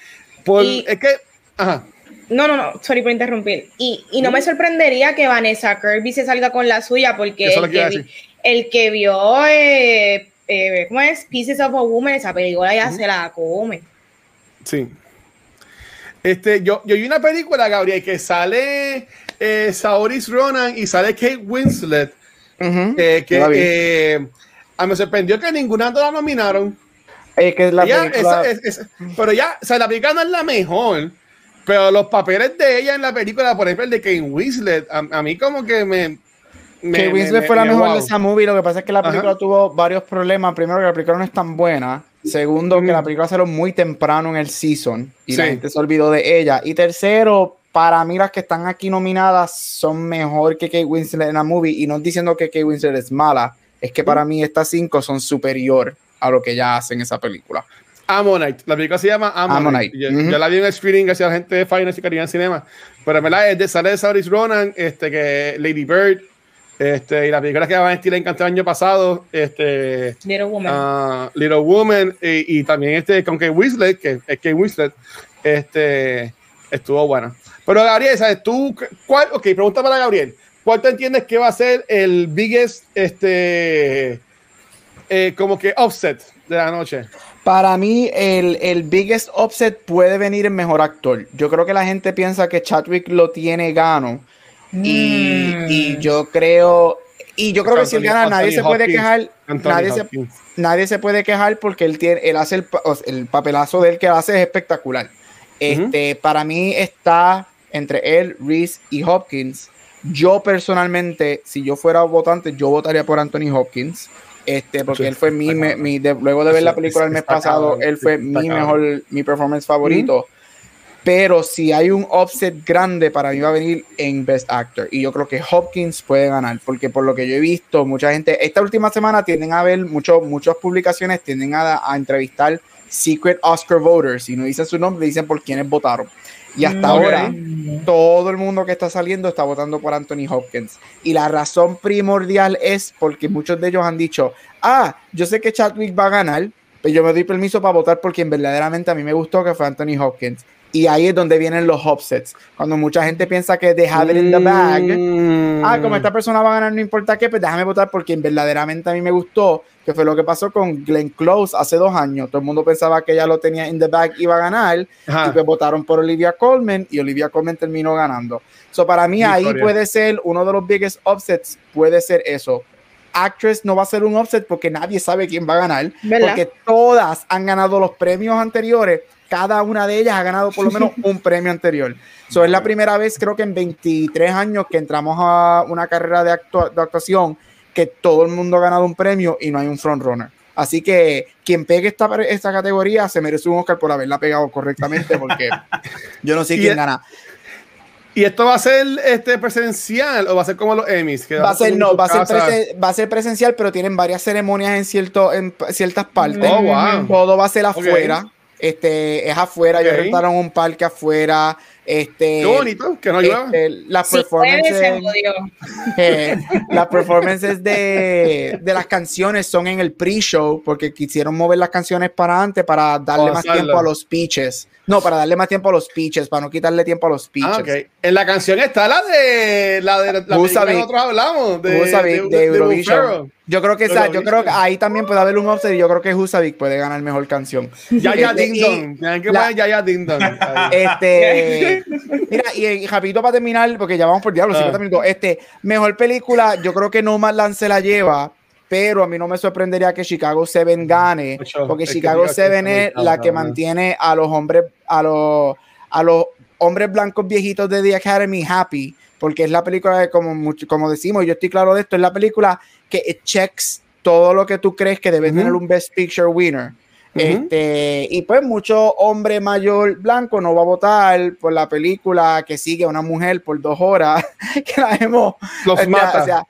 por, es que, ajá. No, no, no, sorry por interrumpir. Y, y no me sorprendería que Vanessa Kirby se salga con la suya, porque el que, el que, vio, eh, eh, ¿cómo es? Pieces of a Woman, esa película ya se la come. Sí. Este, yo, yo vi una película, Gabriel, que sale eh, Saoris Ronan y sale Kate Winslet. Eh, que eh, a me sorprendió que ninguna de la nominaron. que la pero ya, o sea, la película no es la mejor pero los papeles de ella en la película, por ejemplo, el de Kane Winslet, a, mí como que me... Kane Winslet fue la mejor de esa movie, lo que pasa es que la película tuvo varios problemas. Primero, que la película no es tan buena. Segundo, que la película salió muy temprano en el season y la gente se olvidó de ella. Y tercero, para mí las que están aquí nominadas son mejor que Kate Winslet en la movie. Y no diciendo que Kate Winslet es mala, es que para mí estas cinco son superior a lo que ya hacen esa película. Ammonite. La película se llama Ammonite. Yo, la vi en el screening hacia la gente de Finance y Caribbean Cinema. Pero en verdad es de sale de Saoirse Ronan, este, que Lady Bird, este, y la película que va a estilo encantó el año pasado, este, Little Woman. Uh, Little Woman, y, y, también este con Kate Winslet, que es Kate Winslet, este, estuvo buena. Pero Gabriel, ¿sabes tú cuál? Ok, pregunta para Gabriel. ¿Cuál te entiendes que va a ser el biggest, este, eh, como que offset de la noche? Para mí, el, el, biggest offset puede venir en mejor actor. Yo creo que la gente piensa que Chadwick lo tiene gano. Y, mm. y, yo creo. Y yo creo que si él gana, nadie se puede quejar. Nadie se, nadie se, puede quejar porque él, tiene, él hace el, el papelazo de él que hace es espectacular. Este, Para mí está entre él, Reese y Hopkins. Yo personalmente, si yo fuera votante, yo votaría por Anthony Hopkins este, porque él fue mi, mi luego de ver la película el mes pasado, él fue mi mejor, mi performance favorito. Pero si hay un offset grande, para mí va a venir en Best Actor. Y yo creo que Hopkins puede ganar, porque por lo que yo he visto, mucha gente, esta última semana tienden a ver muchos muchas publicaciones, tienden a, a entrevistar secret Oscar voters y no dicen su nombre, dicen por quiénes votaron. Y hasta ahora, todo el mundo que está saliendo está votando por Anthony Hopkins. Y la razón primordial es porque muchos de ellos han dicho, ah, yo sé que Chadwick va a ganar, pero yo me doy permiso para votar por quien verdaderamente a mí me gustó, que fue Anthony Hopkins. Y ahí es donde vienen los offsets. Cuando mucha gente piensa que have it in the bag. Ah, como esta persona va a ganar, no importa qué, pues déjame votar por quien verdaderamente a mí me gustó, que fue lo que pasó con Glenn Close hace dos años. Todo el mundo pensaba que ella lo tenía in the bag, iba a ganar, y pues votaron por Olivia Colman y Olivia Colman terminó ganando. So para mí ahí puede ser uno de los biggest offsets, puede ser eso. Actress no va a ser un offset porque nadie sabe quién va a ganar, porque todas han ganado los premios anteriores cada una de ellas ha ganado por lo menos un premio anterior. So, es la primera vez, creo que en 23 años, que entramos a una carrera de, de actuación que todo el mundo ha ganado un premio y no hay un frontrunner. Así que quien pegue esta, esta categoría se merece un Oscar por haberla pegado correctamente, porque yo no sé quién gana. ¿Y esto va a ser este, presencial o va a ser como los Emmys? va, a ser, no, va a ser, va a ser presencial, pero tienen varias ceremonias en, cierto, en ciertas partes. Oh, wow. Todo va a ser afuera. Este, es afuera, okay. ellos rentaron un parque afuera. Este, Qué bonito, que no este, las performances, eh, las performances de, de, las canciones son en el pre-show porque quisieron mover las canciones para antes para darle más tiempo a los speeches. No, para darle más tiempo a los speeches, para no quitarle tiempo a los speeches. Ah, okay. En la canción está la de la de la que nosotros hablamos de, de, de, Eurovision. Yo creo que esa, yo creo que ahí también puede haber un offset y yo creo que Husavik puede ganar mejor canción. Ya ya este, Ding Dong. Tienen que poner ya ya Ding Dong. Este, mira, y, y, rapidito para terminar, porque ya vamos por diablo, minutos. Este, mejor película, yo creo que No Land se la lleva, pero a mí no me sorprendería que Chicago 7 gane, porque Chicago 7 es la que mantiene a los hombres, a los, a los hombres blancos viejitos de The Academy happy porque es la película de, como, como decimos, yo estoy claro de esto, es la película que checks todo lo que tú crees que debe tener un Best Picture winner. Este, y pues mucho hombre mayor blanco no va a votar por la película que sigue a una mujer por dos horas, que la hemos... Los este, mata.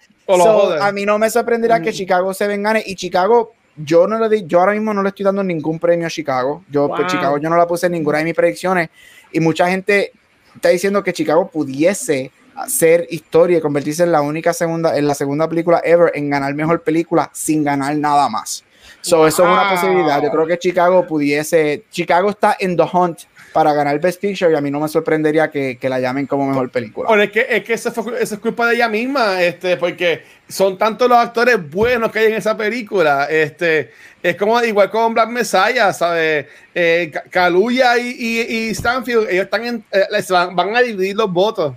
a mí no me sorprenderá que Chicago se gane y Chicago yo no le di, yo ahora mismo no le estoy dando ningún premio a Chicago. Yo pues, Chicago yo no la puse en ninguna de mis predicciones y mucha gente está diciendo que Chicago pudiese hacer historia y convertirse en la única segunda, en la segunda película ever en ganar mejor película sin ganar nada más. So, Eso es una posibilidad. Yo creo que Chicago pudiese. Chicago está en The Hunt para ganar Best Picture y a mí no me sorprendería que, que la llamen como mejor película. Bueno, es que, es que eso, fue, eso, es culpa de ella misma, este, porque son tantos los actores buenos que hay en esa película. Este, es como igual con Black Messiah, ¿sabes? Eh, Kaluya y, y, y, Stanfield, ellos están en, eh, van, van, a dividir los votos.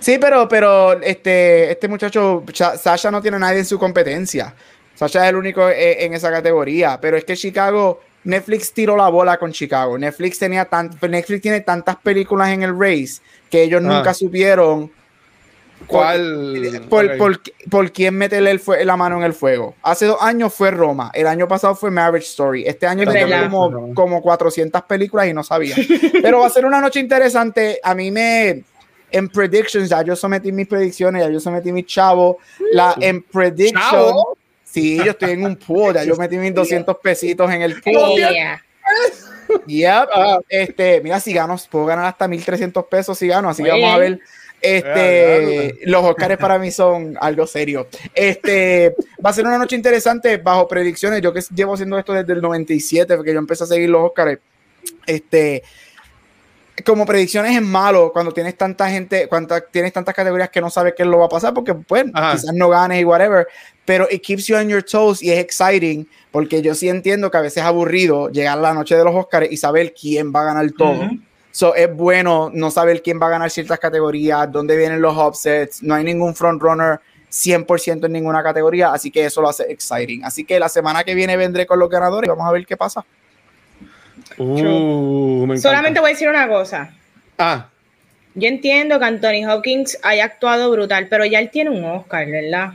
Sí, pero, pero este, este muchacho, Sasha no tiene nadie en su competencia. Sasha es el único en, en esa categoría, pero es que Chicago Netflix tiró la bola con Chicago. Netflix tenía tan, Netflix tiene tantas películas en el race que ellos ah. nunca supieron ¿Cuál? Por, por, por, quién meterle el la mano en el fuego. Hace dos años fue Roma, el año pasado fue Marriage Story, este año tenemos como, como 400 películas y no sabía. Pero va a ser una noche interesante. A mí me, en predictions, ya yo sometí mis predicciones, ya yo sometí mis chavos. La, en predictions, sí, yo estoy en un pool, ya yo metí mis 200 pesitos en el pool. Yep. Ah. Este, mira, si gano, puedo ganar hasta 1300 pesos si gano, así que vamos a ver este, los Oscars para mí son algo serio. Este, va a ser una noche interesante bajo predicciones. Yo que llevo haciendo esto desde el 97, porque yo empecé a seguir los Oscars. Este, como predicciones es malo cuando tienes tanta gente, cuando tienes tantas categorías que no sabes qué lo va a pasar, porque pues quizás no ganes y whatever, pero it keeps you on your toes y es exciting, porque yo sí entiendo que a veces es aburrido llegar la noche de los Oscars y saber quién va a ganar todo. So, es bueno no saber quién va a ganar ciertas categorías, dónde vienen los offsets, no hay ningún frontrunner 100% en ninguna categoría, así que eso lo hace exciting. Así que la semana que viene vendré con los ganadores y vamos a ver qué pasa. Uh, Solamente voy a decir una cosa. Ah. Yo entiendo que Anthony Hopkins haya actuado brutal, pero ya él tiene un Oscar, ¿verdad?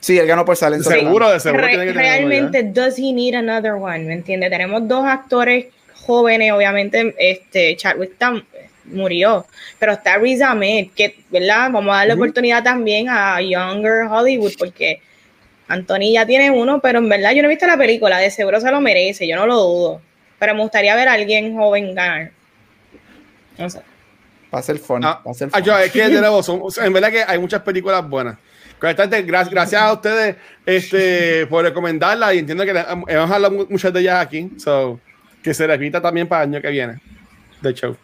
Sí, él ganó por Silent Seguro, de seguro. Re realmente, does he need another one? ¿Me entiende? Tenemos dos actores jóvenes, obviamente, este, Chadwick murió, pero está Riz Ahmed, que, ¿verdad? Vamos a darle oportunidad también a Younger Hollywood, porque Anthony ya tiene uno, pero en verdad yo no he visto la película, de seguro se lo merece, yo no lo dudo. Pero me gustaría ver a alguien joven ganar. No sé. Va a ser fun. Ah, ah, yo, es que de nuevo, son- en verdad que hay muchas películas buenas. Gracias a ustedes este, por recomendarla y entiendo que hemos hablado mu- muchas de ellas aquí. So, que se repita también para el año que viene. De show.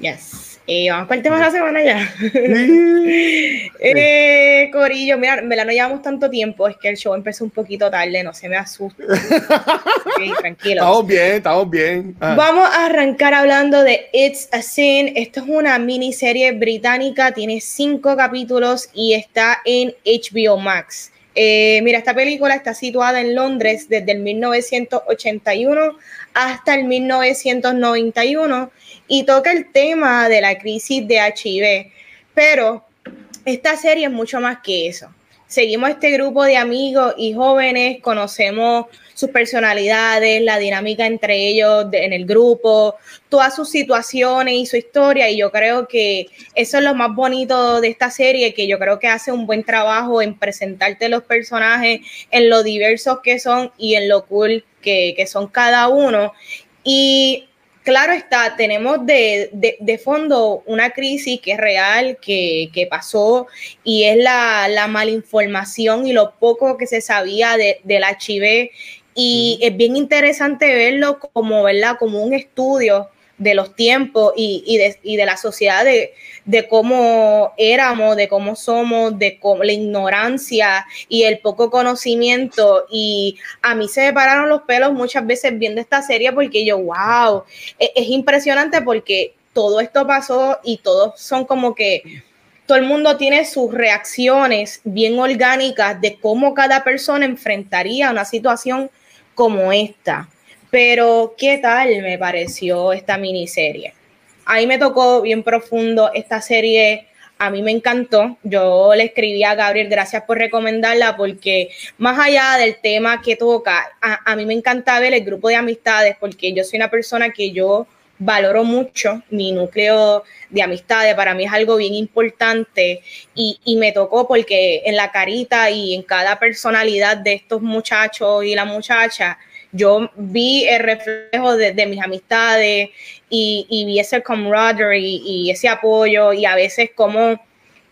Yes. Y vamos para el tema de la semana ya. eh, Corillo, mira, en verdad no llevamos tanto tiempo, es que el show empezó un poquito tarde, no se me asuste. Ok, tranquilo. Estamos bien, estamos bien. Ah. Vamos a arrancar hablando de It's a Sin. Esto es una miniserie británica, tiene cinco capítulos y está en HBO Max. Eh, mira, esta película está situada en Londres desde el 1981 hasta el 1991 y toca el tema de la crisis de HIV. Pero esta serie es mucho más que eso. Seguimos este grupo de amigos y jóvenes, conocemos sus personalidades, la dinámica entre ellos en el grupo, todas sus situaciones y su historia. Y yo creo que eso es lo más bonito de esta serie, que yo creo que hace un buen trabajo en presentarte los personajes, en lo diversos que son y en lo cool que, que son cada uno. Y claro está, tenemos de, de- de fondo una crisis que es real, que, que pasó, y es la, la malinformación y lo poco que se sabía de, del HIV. Y es bien interesante verlo como, ¿verdad? como un estudio de los tiempos y, y de, y de la sociedad, de, de cómo éramos, de cómo somos, de cómo, la ignorancia y el poco conocimiento. Y a mí se me pararon los pelos muchas veces viendo esta serie porque yo, wow, es, es impresionante porque todo esto pasó y todos son como que todo el mundo tiene sus reacciones bien orgánicas de cómo cada persona enfrentaría una situación como esta. Pero, ¿qué tal me pareció esta miniserie? A mí me tocó bien profundo esta serie. A mí me encantó. Yo le escribí a Gabriel, gracias por recomendarla, porque más allá del tema que toca, a, a mí me encanta ver el grupo de amistades, porque yo soy una persona que yo valoro mucho mi núcleo de amistades, para mí es algo bien importante y, y, me tocó porque en la carita y en cada personalidad de estos muchachos y la muchacha, yo vi el reflejo de, mis amistades y, vi ese camaraderie y ese apoyo y a veces como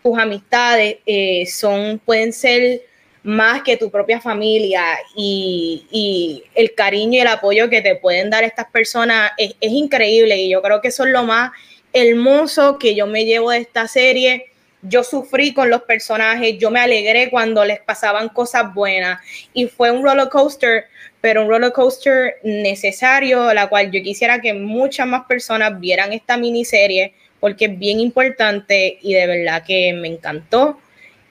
tus amistades eh, son, pueden ser más que tu propia familia y, y, el cariño y el apoyo que te pueden dar estas personas es, es, increíble y yo creo que eso es lo más hermoso que yo me llevo de esta serie. Yo sufrí con los personajes, yo me alegré cuando les pasaban cosas buenas y fue un roller coaster, pero un roller coaster necesario, la cual yo quisiera que muchas más personas vieran esta miniserie porque es bien importante y de verdad que me encantó.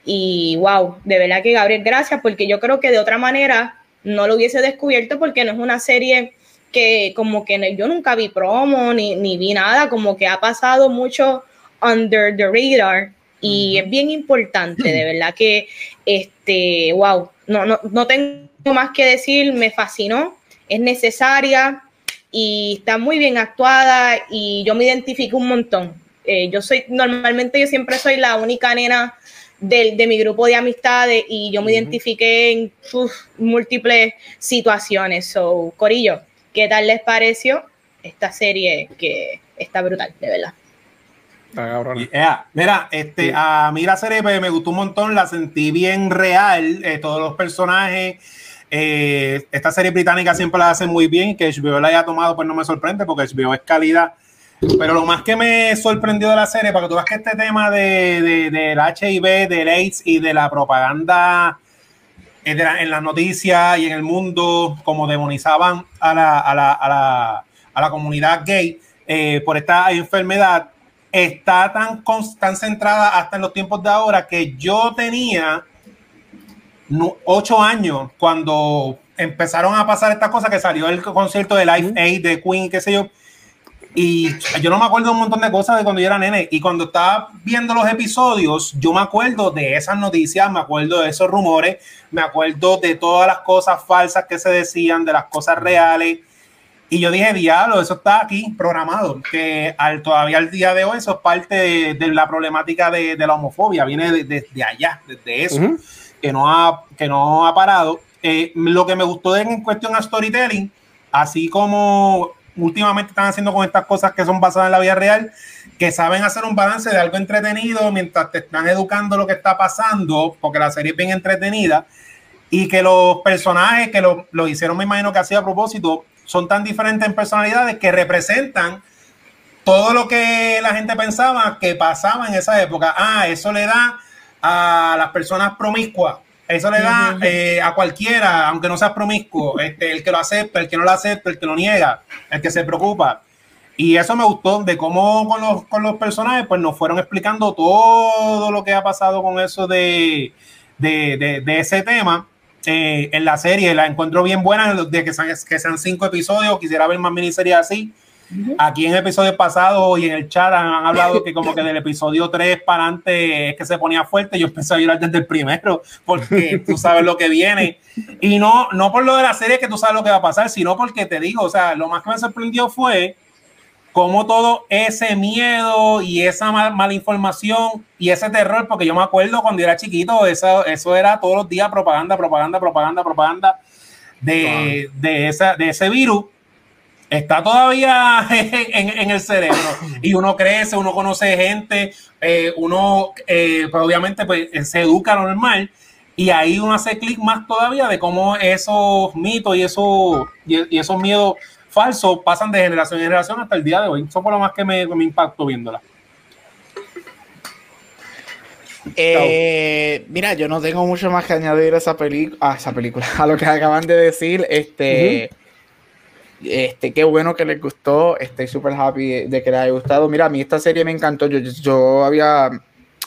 Y wow, de verdad que Gabriel, gracias, porque yo creo que de otra manera no lo hubiese descubierto porque no es una serie que como que yo nunca vi promo ni, ni vi nada, como que ha pasado mucho under the radar y es bien importante, de verdad que, este, wow, no, no, no tengo más que decir, me fascinó, es necesaria y está muy bien actuada y yo me identifico un montón. Eh, yo soy, normalmente yo siempre soy la única nena de, de, mi grupo de amistades y yo me uh -huh. identifiqué en uf, múltiples situaciones. So, Corillo, ¿qué tal les pareció esta serie que está brutal, de verdad? Yeah. Mira, este, sí. a mí la serie me gustó un montón, la sentí bien real, eh, todos los personajes. Eh, esta serie británica siempre la hacen muy bien, que HBO la haya tomado, pues no me sorprende, porque HBO es calidad. Pero lo más que me sorprendió de la serie, para que tú veas que este tema de, de, del HIV, del AIDS y de la propaganda en, la, las noticias y en el mundo, como demonizaban a la, a la, a la, a la comunidad gay eh, por esta enfermedad, está tan, tan centrada hasta en los tiempos de ahora que yo tenía ocho años cuando empezaron a pasar estas cosas que salió el concierto de Live Aid de Queen, qué sé yo. Y yo no me acuerdo un montón de cosas de cuando yo era nene. Y cuando estaba viendo los episodios, yo me acuerdo de esas noticias, me acuerdo de esos rumores, me acuerdo de todas las cosas falsas que se decían, de las cosas reales. Y yo dije, diablo, eso está aquí programado. Que al, todavía al día de hoy eso es parte de, de la problemática de, de, la homofobia, viene desde de, de allá, desde eso, uh -huh. Que, no ha, que no ha parado. Eh, lo que me gustó en cuestión a storytelling así como últimamente están haciendo con estas cosas que son basadas en la vida real, que saben hacer un balance de algo entretenido mientras te están educando lo que está pasando, porque la serie es bien entretenida, y que los personajes que lo, lo hicieron, me imagino que hacía a propósito, son tan diferentes en personalidades que representan todo lo que la gente pensaba que pasaba en esa época. Ah, eso le da a las personas promiscuas. Eso le da eh, a cualquiera, aunque no seas promiscuo, este, el que lo acepta, el que no lo acepta, el que lo niega, el que se preocupa. Y eso me gustó de cómo con los, con los personajes, pues nos fueron explicando todo lo que ha pasado con eso de, de, de, ese tema. Eh, en la serie la encuentro bien buena, de que sean, que sean cinco episodios, quisiera ver más miniseries así. Aquí en episodios pasados y en el chat han, hablado que como que del episodio 3 para adelante es que se ponía fuerte. Yo empecé a llorar desde el primero porque tú sabes lo que viene. Y no, no por lo de la serie que tú sabes lo que va a pasar, sino porque te digo, o sea, lo más que me sorprendió fue cómo todo ese miedo y esa mala información y ese terror, porque yo me acuerdo cuando era chiquito, eso, eso era todos los días propaganda, propaganda, propaganda, propaganda de, de, esa, de ese virus está todavía en, el cerebro y uno crece, uno conoce gente, eh, uno eh, pues obviamente pues, se educa normal y ahí uno hace clic más todavía de cómo esos mitos y, eso, y, esos miedos falsos pasan de generación en generación hasta el día de hoy. Eso fue lo más que me, me impactó viéndola. Eh, mira, yo no tengo mucho más que añadir a esa, a esa película, a lo que acaban de decir. Este, este, qué bueno que les gustó. Estoy súper happy de que les haya gustado. Mira, a mí esta serie me encantó. Yo, yo había,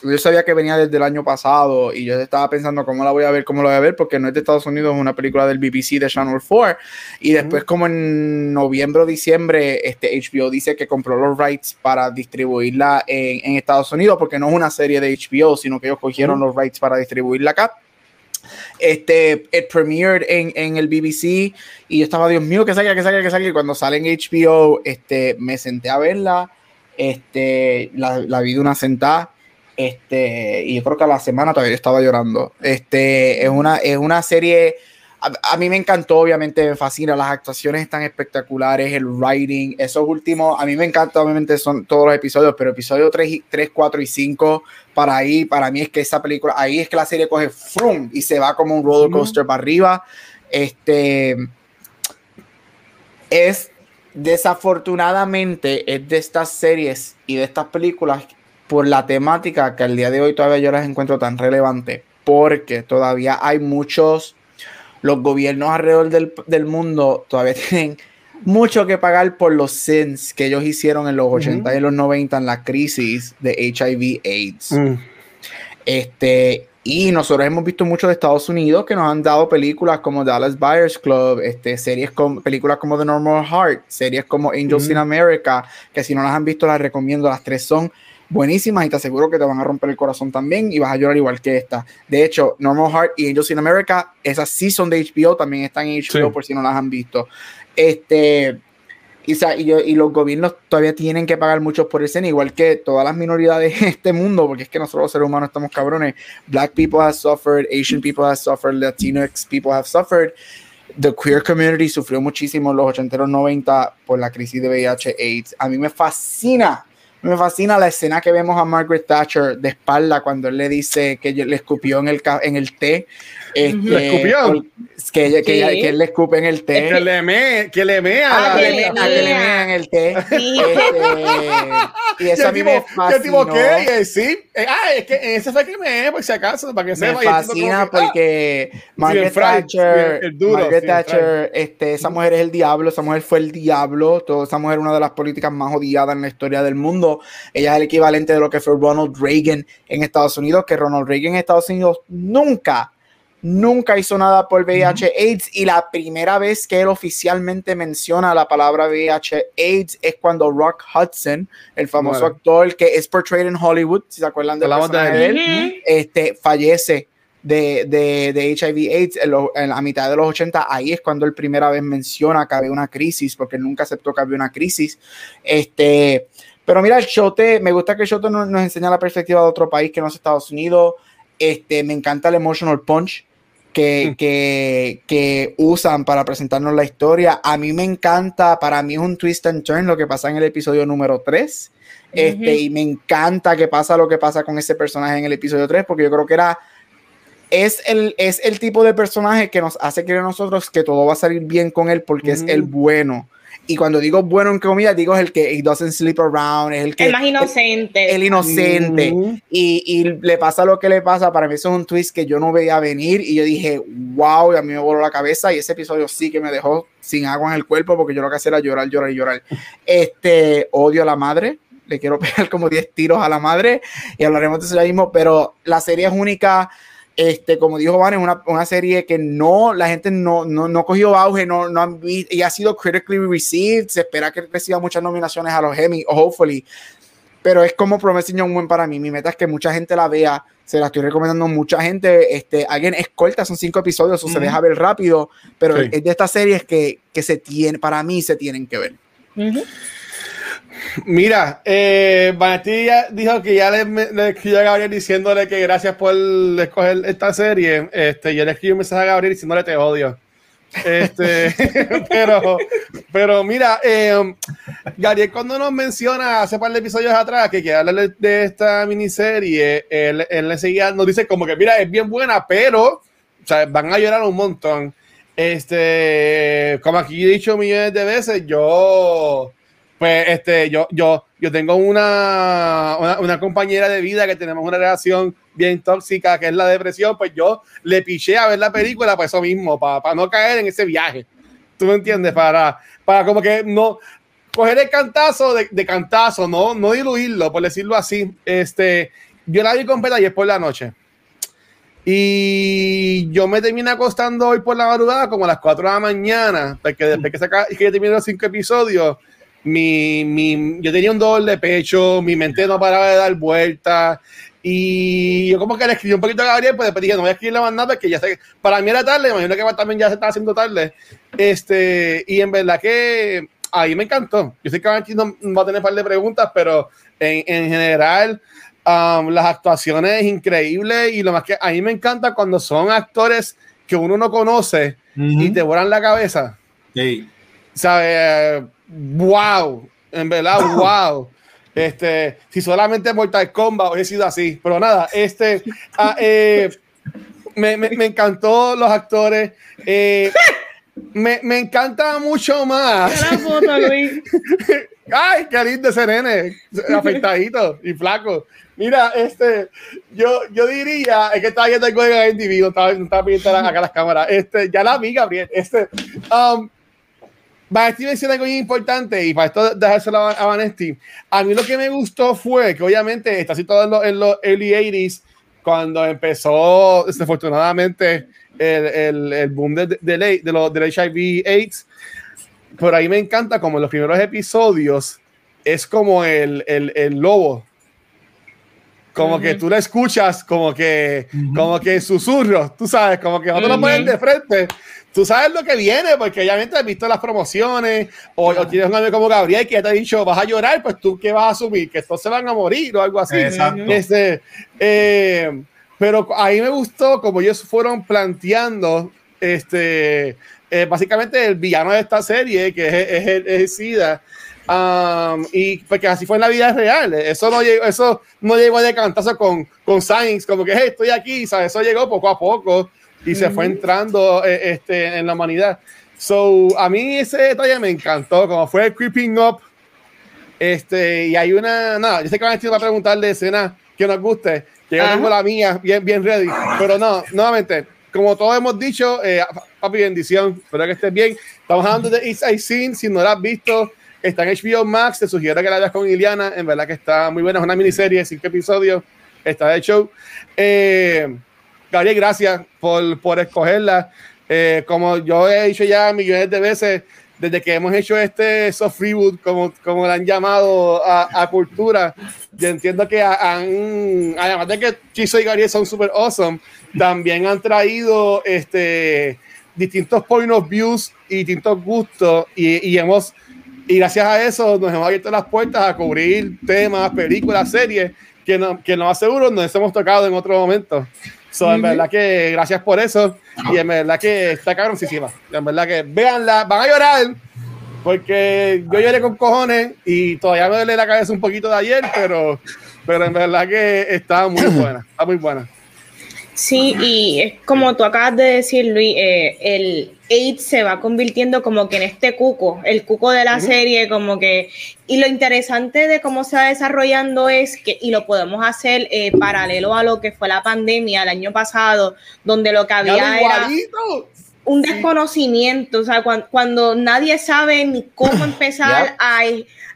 yo sabía que venía desde el año pasado y yo estaba pensando cómo la voy a ver, cómo la voy a ver, porque no es de Estados Unidos, es una película del BBC de Channel 4. Y después, como en noviembre o diciembre, este HBO dice que compró los rights para distribuirla en, en Estados Unidos, porque no es una serie de HBO, sino que ellos cogieron los rights para distribuirla acá. Este, it premiered en, en, el BBC y yo estaba, Dios mío, que salga, que salga, que salga. Y cuando sale en HBO, este, me senté a verla, este, la, la vi de una sentada. Este, y yo creo que a la semana todavía estaba llorando. Este, es una, es una serie a, mí me encantó, obviamente me fascina, las actuaciones están espectaculares, el writing, esos últimos, a mí me encanta, obviamente son todos los episodios, pero episodio 3, 3 4 y 5, para ahí, para mí es que esa película, ahí es que la serie coge frum y se va como un roller coaster para arriba. Este es desafortunadamente es de estas series y de estas películas por la temática que al día de hoy todavía yo las encuentro tan relevante porque todavía hay muchos los gobiernos alrededor del, mundo todavía tienen mucho que pagar por los sins que ellos hicieron en los 80 y los 90 en la crisis de HIV AIDS. Mm. Este, y nosotros hemos visto mucho de Estados Unidos que nos han dado películas como Dallas Buyers Club, este, series con películas como The Normal Heart, series como Angels in America, que si no las han visto las recomiendo, las tres son buenísimas y te aseguro que te van a romper el corazón también y vas a llorar igual que esta. De hecho, Normal Heart y Angels in America, esas sí son de HBO, también están en HBO por si no las han visto. Este, y, y, los gobiernos todavía tienen que pagar mucho por ese, igual que todas las minoridades en este mundo, porque es que nosotros los seres humanos estamos cabrones. Black people have suffered, Asian people have suffered, Latinx people have suffered. The queer community sufrió muchísimo en los 80 y los 90 por la crisis de VIH-AIDS. A mí me fascina me fascina la escena que vemos a Margaret Thatcher de espalda cuando él le dice que le escupió en el, en el té. Este, ¿Le escupió? Que, que, que, él le escupe en el té. Que le mea, que le mea. Ah, que, le, mea. en el té. Sí. Este, y eso a mí me fascinó. ¿Qué? Sí. Eh, ah, es que ese fue que me por si acaso, para que sepa. Me fascina porque ah, Margaret Thatcher, el duro, Margaret Thatcher, este, esa mujer es el diablo, esa mujer fue el diablo, toda esa mujer es una de las políticas más odiadas en la historia del mundo. Ella es el equivalente de lo que fue Ronald Reagan en Estados Unidos, que Ronald Reagan en Estados Unidos nunca nunca hizo nada por VIH-AIDS y la primera vez que él oficialmente menciona la palabra VIH-AIDS es cuando Rock Hudson, el famoso actor que es portrayed en Hollywood, si se acuerdan de, la de él, este, fallece de, de, de HIV-AIDS en, la mitad de los 80. Ahí es cuando él primera vez menciona que había una crisis, porque nunca aceptó que había una crisis. Este, pero mira, el Shote, me gusta que el Shote nos, nos enseña la perspectiva de otro país que no es Estados Unidos. Este, me encanta el emotional punch que, que, que, usan para presentarnos la historia. A mí me encanta, para mí es un twist and turn lo que pasa en el episodio número 3. Este, Y me encanta que pasa lo que pasa con ese personaje en el episodio 3, porque yo creo que era es el, es el tipo de personaje que nos hace creer a nosotros que todo va a salir bien con él porque es el bueno. Y cuando digo bueno en comida, digo es el que he doesn't sleep around, es el que... El más inocente. El, inocente. y, y, le pasa lo que le pasa. Para mí eso es un twist que yo no veía venir y yo dije, wow, y a mí me voló la cabeza y ese episodio sí que me dejó sin agua en el cuerpo porque yo lo que hacía era llorar, llorar y llorar. Este, odio a la madre. Le quiero pegar como 10 tiros a la madre y hablaremos de eso ya mismo, pero la serie es única este, como dijo Van, es una, una, serie que no, la gente no, no, no cogió auge, no, no han visto, y ha sido critically received. Se espera que reciba muchas nominaciones a los Emmy, hopefully. Pero es como Promising Young Woman para mí. Mi meta es que mucha gente la vea. Se la estoy recomendando a mucha gente. Este, alguien es corta, son cinco episodios, o se deja ver rápido. Pero es de estas series que, que se tiene, para mí se tienen que ver. Mira, eh, dijo que ya le, le, escribió a Gabriel diciéndole que gracias por escoger esta serie. Este, yo le escribí un mensaje a Gabriel diciéndole te odio. Este, pero, pero mira, eh, Gabriel cuando nos menciona hace par de episodios atrás que quiere hablar de esta miniserie, él, él enseguida nos dice como que mira, es bien buena, pero o sea, van a llorar un montón. Este, como aquí he dicho millones de veces, yo pues este, yo, yo, yo tengo una, una, compañera de vida que tenemos una relación bien tóxica, que es la depresión, pues yo le piché a ver la película por eso mismo, para, para no caer en ese viaje. ¿Tú me entiendes? Para, para como que no coger el cantazo de, de cantazo, no, no diluirlo, por decirlo así. Este, yo la vi completa es por la noche. Y yo me terminé acostando hoy por la madrugada como a las 4 de la mañana, porque después que, saca, que terminé los cinco episodios, mi, mi, yo tenía un dolor de pecho, mi mente no paraba de dar vueltas. Y yo como que le escribí un poquito a Gabriel, pues después dije, no voy a escribirle más nada porque ya sé, para mí era tarde, imagino que también ya se estaba haciendo tarde. Este, y en verdad que ahí me encantó. Yo sé que aquí no va a tener un par de preguntas, pero en, en general um, las actuaciones increíbles y lo más que a mí me encanta cuando son actores que uno no conoce y te vuelan la cabeza. Sí. ¿Sabes? Wow, en verdad, wow. Este, si solamente Mortal Kombat hubiese sido así, pero nada, este, ah, eh, me, me, me, encantó los actores. Eh, me, me, encanta mucho más. Ay, qué lindo ese nene, afeitadito y flaco. Mira, este, yo, yo diría, es que estaba viendo el juego en individuo, estaba, estaba viendo acá las cámaras. Este, ya la vi, Gabriel. Este, um, Vanesti menciona algo muy importante y para esto dejárselo a, Vanesti. A mí lo que me gustó fue que obviamente está situado en, los, en los early 80s cuando empezó desafortunadamente el, el, el boom de, de, de, de los, del HIV AIDS. Por ahí me encanta como en los primeros episodios es como el, el, el lobo. Como que tú lo escuchas como que, como que susurros, tú sabes, como que no te lo ponen de frente, tú sabes lo que viene, porque obviamente has visto las promociones, o, tienes un amigo como Gabriel que ya te ha dicho, vas a llorar, pues tú qué vas a asumir, que estos se van a morir o algo así. Este, eh, pero ahí me gustó como ellos fueron planteando, este, eh, básicamente el villano de esta serie, que es, es, es SIDA, Um, y porque así fue en la vida real. Eso no llegó, eso no llegó de cantazo con, con Sainz, como que estoy aquí, ¿sabes? Eso llegó poco a poco y se fue entrando eh, este, en la humanidad. So, a mí ese detalle me encantó, como fue creeping up. Este, y hay una, nada, yo sé que van a preguntar de escena que nos guste, que yo tengo la mía bien, bien ready, pero no, nuevamente, como todos hemos dicho, eh, papi, bendición, espero que estés bien. Estamos hablando de East Side Scene, si no lo has visto, está en HBO Max, te sugiero que la veas con Iliana, en verdad que está muy buena, es una miniserie, cinco episodios, está de show. Eh, Gabriel, gracias por, por escogerla. Eh, como yo he dicho ya millones de veces, desde que hemos hecho este soft reboot, como, como le han llamado a, a cultura, yo entiendo que han, además de que Chiso y Gabriel son super awesome, también han traído este, distintos point of views y distintos gustos y, y hemos y gracias a eso nos hemos abierto las puertas a cubrir temas, películas, series que, no, que no aseguro nos hemos tocado en otro momento. So, en verdad que gracias por eso. Y en verdad que está cabroncísima. En verdad que véanla, van a llorar. Porque yo lloré con cojones y todavía me duele la cabeza un poquito de ayer, pero, pero en verdad que está muy buena. Está muy buena. Sí, y es como tú acabas de decir, Luis, eh, el AIDS se va convirtiendo como que en este cuco, el cuco de la serie, como que, y lo interesante de cómo se va desarrollando es que, y lo podemos hacer eh, paralelo a lo que fue la pandemia el año pasado, donde lo que había era un desconocimiento, o sea, cuando, nadie sabe ni cómo empezar a,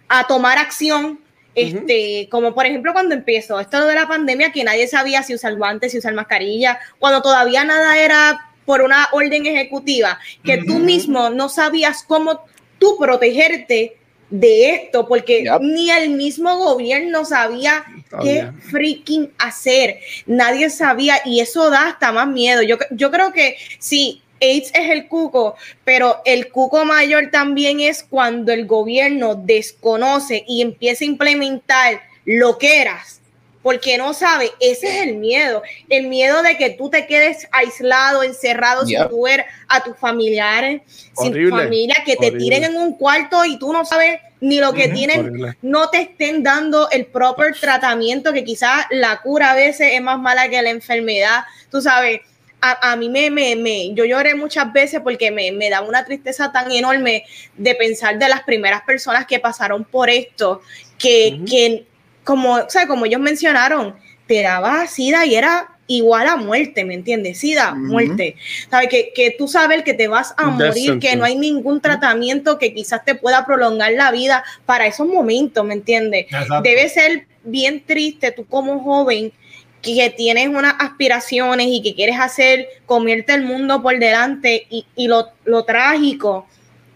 a tomar acción este, como por ejemplo cuando empezó esto de la pandemia, que nadie sabía si usar guantes, si usar mascarilla, cuando todavía nada era por una orden ejecutiva, que tú mismo no sabías cómo tú protegerte de esto, porque ni el mismo gobierno sabía qué freaking hacer, nadie sabía y eso da hasta más miedo. Yo, yo creo que si AIDS es el cuco, pero el cuco mayor también es cuando el gobierno desconoce y empieza a implementar lo que eras, porque no sabe, ese es el miedo, el miedo de que tú te quedes aislado, encerrado sin tu ver a tus familiares, sin tu familia, que te tiren en un cuarto y tú no sabes ni lo que tienen, no te estén dando el proper tratamiento, que quizás la cura a veces es más mala que la enfermedad, tú sabes a, mí me, me, yo lloré muchas veces porque me, me da una tristeza tan enorme de pensar de las primeras personas que pasaron por esto, que, que como, o sea, como ellos mencionaron, te daba sida y era igual a muerte, ¿me entiendes? Sida, muerte. ¿Sabes? Que, que, tú sabes que te vas a morir, que no hay ningún tratamiento que quizás te pueda prolongar la vida para esos momentos, ¿me entiendes? Debe ser bien triste tú como joven que tienes unas aspiraciones y que quieres hacer, comerte el mundo por delante y, y lo, lo, trágico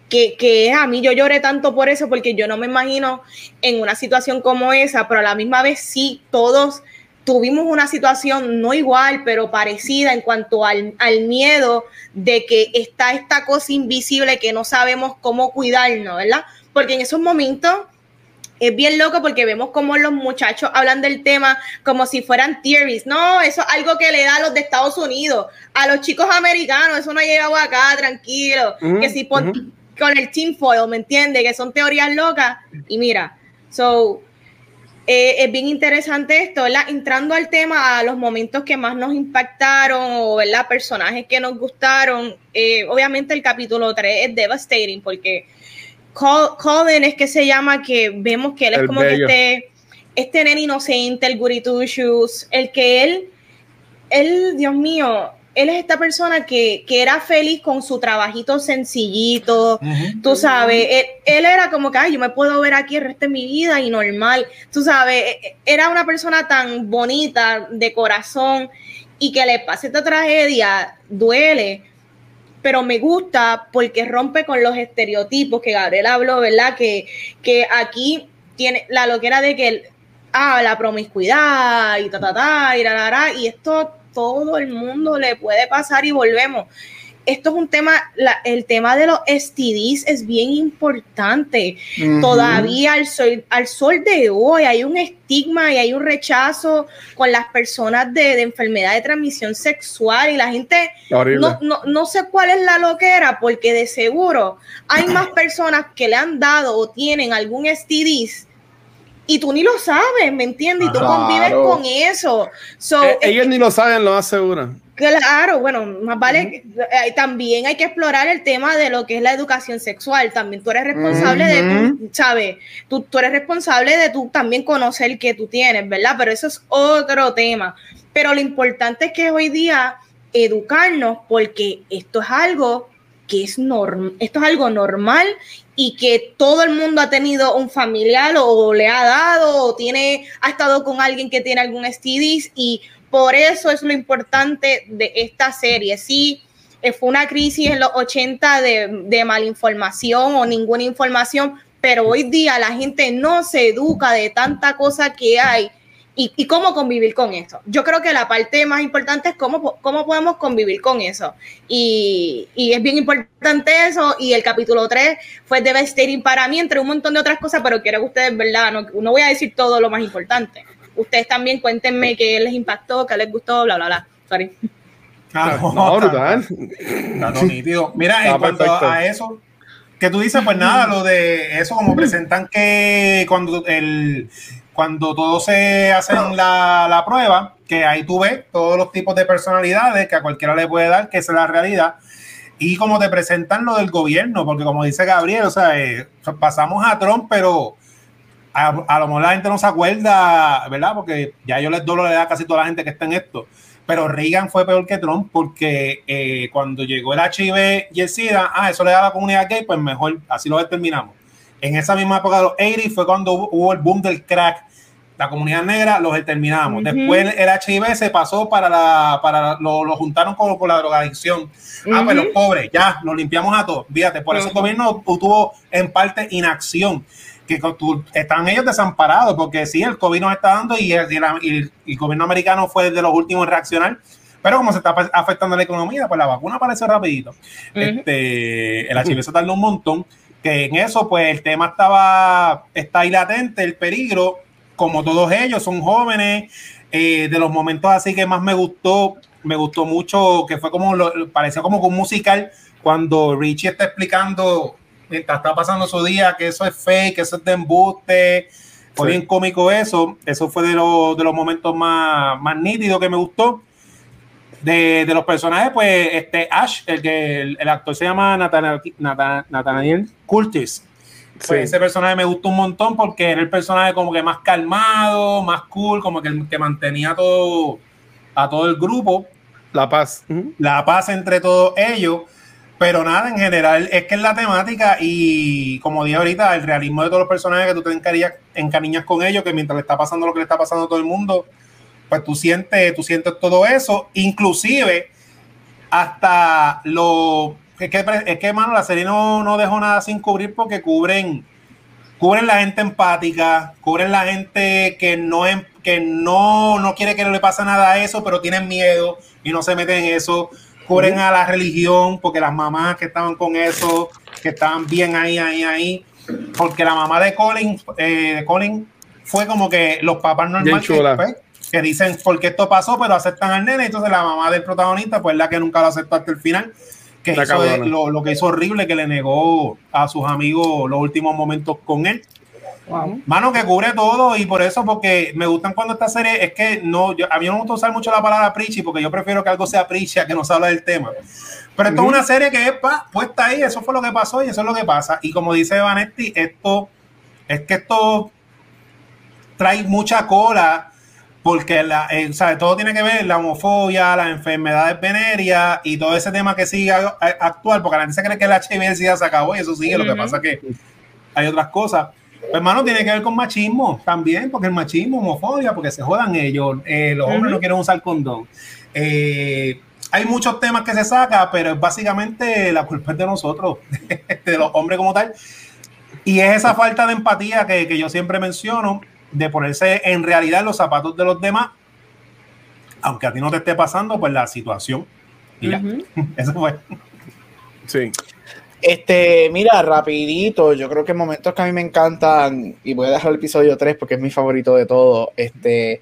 que, que, es a mí, yo lloré tanto por eso porque yo no me imagino en una situación como esa, pero a la misma vez sí, todos tuvimos una situación no igual, pero parecida en cuanto al, al miedo de que está esta cosa invisible que no sabemos cómo cuidarnos, ¿verdad? Porque en esos momentos es bien loco porque vemos como los muchachos hablan del tema como si fueran theories. No, eso es algo que le da a los de Estados Unidos, a los chicos americanos, eso no ha llegado acá, tranquilo. que si con el team foil, ¿me entiendes? Que son teorías locas. Y mira, so, eh, es bien interesante esto, ¿verdad? Entrando al tema, a los momentos que más nos impactaron o, ¿verdad? Personajes que nos gustaron. Eh, obviamente el capítulo 3 es devastating porque Colin es que se llama, que vemos que él es como que este, este nene inocente, el goody shoes, el que él, él, Dios mío, él es esta persona que, que era feliz con su trabajito sencillito, tú sabes, él, era como que, ay, yo me puedo ver aquí el resto de mi vida y normal, tú sabes, e, e, era una persona tan bonita de corazón y que le pase esta tragedia, duele, pero me gusta porque rompe con los estereotipos que Gabriel habló, ¿verdad? Que, que aquí tiene la loquera de que, ah, la promiscuidad y ta, ta, ta, y, ra, y esto todo el mundo le puede pasar y volvemos esto es un tema, el tema de los STDs es bien importante. Todavía al sol, al sol de hoy hay un estigma y hay un rechazo con las personas de, enfermedad de transmisión sexual y la gente no, no, no, sé cuál es la loquera porque de seguro hay más personas que le han dado o tienen algún STDs y tú ni lo sabes, ¿me entiendes? Y tú convives con eso. Eh, ellos ni lo saben, lo aseguran. Claro, bueno, más vale, eh, también hay que explorar el tema de lo que es la educación sexual. También tú eres responsable de ¿sabes? Tú, tú eres responsable de tú también conocer que tú tienes, ¿verdad? Pero eso es otro tema. Pero lo importante es que hoy día educarnos porque esto es algo que es normal, esto es algo normal y que todo el mundo ha tenido un familiar o le ha dado o tiene, ha estado con alguien que tiene algún STDs y por eso es lo importante de esta serie. Sí, eh, fue una crisis en los 80 de, de malinformación o ninguna información, pero hoy día la gente no se educa de tanta cosa que hay y, cómo convivir con eso. Yo creo que la parte más importante es cómo, cómo podemos convivir con eso. Y, es bien importante eso. Y el capítulo 3 fue devastating para mí, entre un montón de otras cosas, pero quiero que ustedes, ¿verdad? No, no voy a decir todo lo más importante. Ustedes también cuéntenme qué les impactó, qué les gustó, bla, bla, bla. Sorry. Ah, no, brutal. nítido. Mira, en cuanto a eso, que tú dices, pues nada, lo de eso, como presentan que cuando el cuando todos se hacen la, la, prueba, que ahí tú ves todos los tipos de personalidades que a cualquiera le puede dar, que es la realidad, y como te presentan lo del gobierno, porque como dice Gabriel, o sea, eh, pasamos a Trump, pero a, lo mejor la gente no se acuerda, ¿verdad? Porque ya yo les doy la edad a casi toda la gente que está en esto. Pero Reagan fue peor que Trump porque eh, cuando llegó el HIV y el SIDA, ah, eso le da a la comunidad gay, pues mejor, así lo determinamos. En esa misma época de los 80 fue cuando hubo el boom del crack. La comunidad negra los determinamos. Después el HIV se pasó para la, para lo, lo juntaron con, con, la drogadicción. Ah, pues los pobres, ya, nos limpiamos a todos. Fíjate, por eso el gobierno tuvo en parte inacción que están ellos desamparados, porque sí, el COVID nos está dando y el, el, gobierno americano fue de los últimos en reaccionar, pero como se está afectando la economía, pues la vacuna aparece rapidito. este, el HIV se tardó un montón, que en eso, pues el tema estaba, está ahí latente, el peligro, como todos ellos son jóvenes, eh, de los momentos así que más me gustó, me gustó mucho, que fue como, lo, pareció como un musical, cuando Richie está explicando mientras está pasando su día, que eso es fake, que eso es de embuste. Fue bien cómico eso. Eso fue de, de los momentos más, más nítidos que me gustó. De, de, los personajes, pues este Ash, el que el, actor se llama Nathaniel, Curtis. Pues ese personaje me gustó un montón porque era el personaje como que más calmado, más cool, como que, que mantenía todo a todo el grupo. La paz. La paz entre todos ellos. Pero nada, en general, es que es la temática y como dije ahorita, el realismo de todos los personajes que tú te encariñas, encariñas con ellos, que mientras le está pasando lo que le está pasando a todo el mundo, pues tú sientes, tú sientes todo eso, inclusive hasta lo... Es que, es que mano, la serie no, no dejó nada sin cubrir porque cubren, cubren la gente empática, cubren la gente que no, que no, no quiere que no le pase nada a eso, pero tienen miedo y no se meten en eso. Cubren a la religión, porque las mamás que estaban con eso, que estaban bien ahí, ahí, ahí, porque la mamá de Colin, eh, Colin fue como que los papás normales que, dicen por qué esto pasó, pero aceptan al nene, entonces la mamá del protagonista, pues la que nunca lo aceptó hasta el final, que hizo lo, lo, que hizo horrible, que le negó a sus amigos los últimos momentos con él. Mano, que cubre todo y por eso, porque me gustan cuando esta serie es que no, yo, a mí no me gusta usar mucho la palabra preachy porque yo prefiero que algo sea preachy a que nos habla del tema. Pero esto es una serie que es pa, puesta ahí, eso fue lo que pasó y eso es lo que pasa. Y como dice Vanetti, esto es que esto trae mucha cola porque la, eh, todo tiene que ver la homofobia, las enfermedades venéreas y todo ese tema que sigue actual, porque la gente se cree que el HIV ya se acabó y eso sigue, lo que pasa que hay otras cosas. Pues, hermano, tiene que ver con machismo también, porque el machismo, homofobia, porque se jodan ellos. Eh, los hombres no quieren usar condón. Eh, hay muchos temas que se saca, pero básicamente la culpa es de nosotros, de los hombres como tal. Y es esa falta de empatía que, que yo siempre menciono, de ponerse en realidad los zapatos de los demás, aunque a ti no te esté pasando, pues la situación. Y eso fue. Sí. Este, mira, rapidito, yo creo que momentos que a mí me encantan, y voy a dejar el episodio 3 porque es mi favorito de todo, este,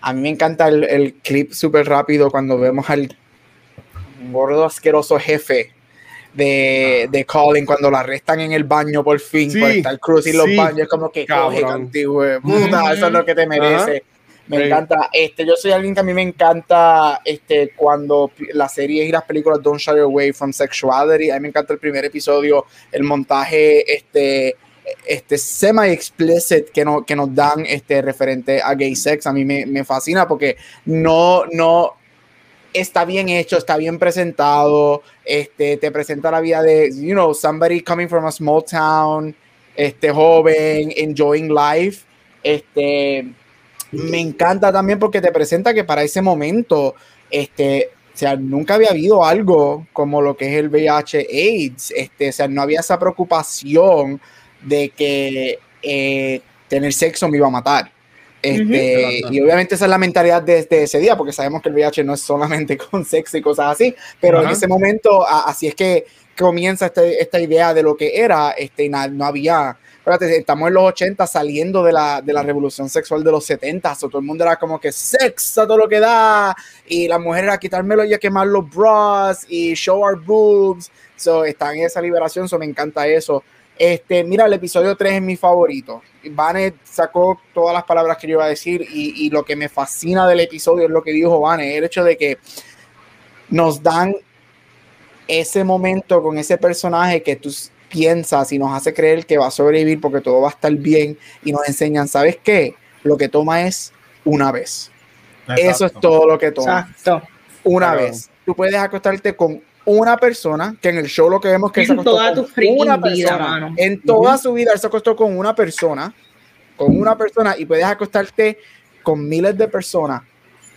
a mí me encanta el, clip súper rápido cuando vemos al gordo asqueroso jefe de, de Colin cuando lo arrestan en el baño por fin, por estar cruzando los baños, como que coge contigo, eso es lo que te merece. Me encanta. Este, yo soy alguien que a mí me encanta este, cuando las series y las películas don't shy away from sexuality. A mí me encanta el primer episodio, el montaje este, este semi-explicit que, no, que nos dan este, referente a gay sex. A mí me, me fascina porque no, no, está bien hecho, está bien presentado, este, te presenta la vida de, you know, somebody coming from a small town, este, joven, enjoying life, este, me encanta también porque te presenta que para ese momento, este, o sea, nunca había habido algo como lo que es el VIH AIDS, este, o sea, no había esa preocupación de que eh, tener sexo me iba a matar. Este, Y obviamente esa es la mentalidad desde ese día, porque sabemos que el VIH no es solamente con sexo y cosas así, pero en ese momento, así es que comienza este, esta idea de lo que era, este, no había, espérate, estamos en los 80 saliendo de la, de la revolución sexual de los 70, todo el mundo era como que sexo todo lo que da, y la mujer era quitármelo y a quemar los bras y show our boobs, so, está en esa liberación, so, me encanta eso. Este, mira, el episodio 3 es mi favorito. Vane sacó todas las palabras que yo iba a decir y, y lo que me fascina del episodio es lo que dijo Vane, el hecho de que nos dan ese momento con ese personaje que tú piensas y nos hace creer que va a sobrevivir porque todo va a estar bien y nos enseñan, ¿sabes qué? Lo que toma es una vez. Eso es todo lo que toma. Exacto. Una vez. Tú puedes acostarte con una persona, que en el show lo que vemos que en toda tu una persona, en toda su vida él se acostó con una persona, con una persona y puedes acostarte con miles de personas.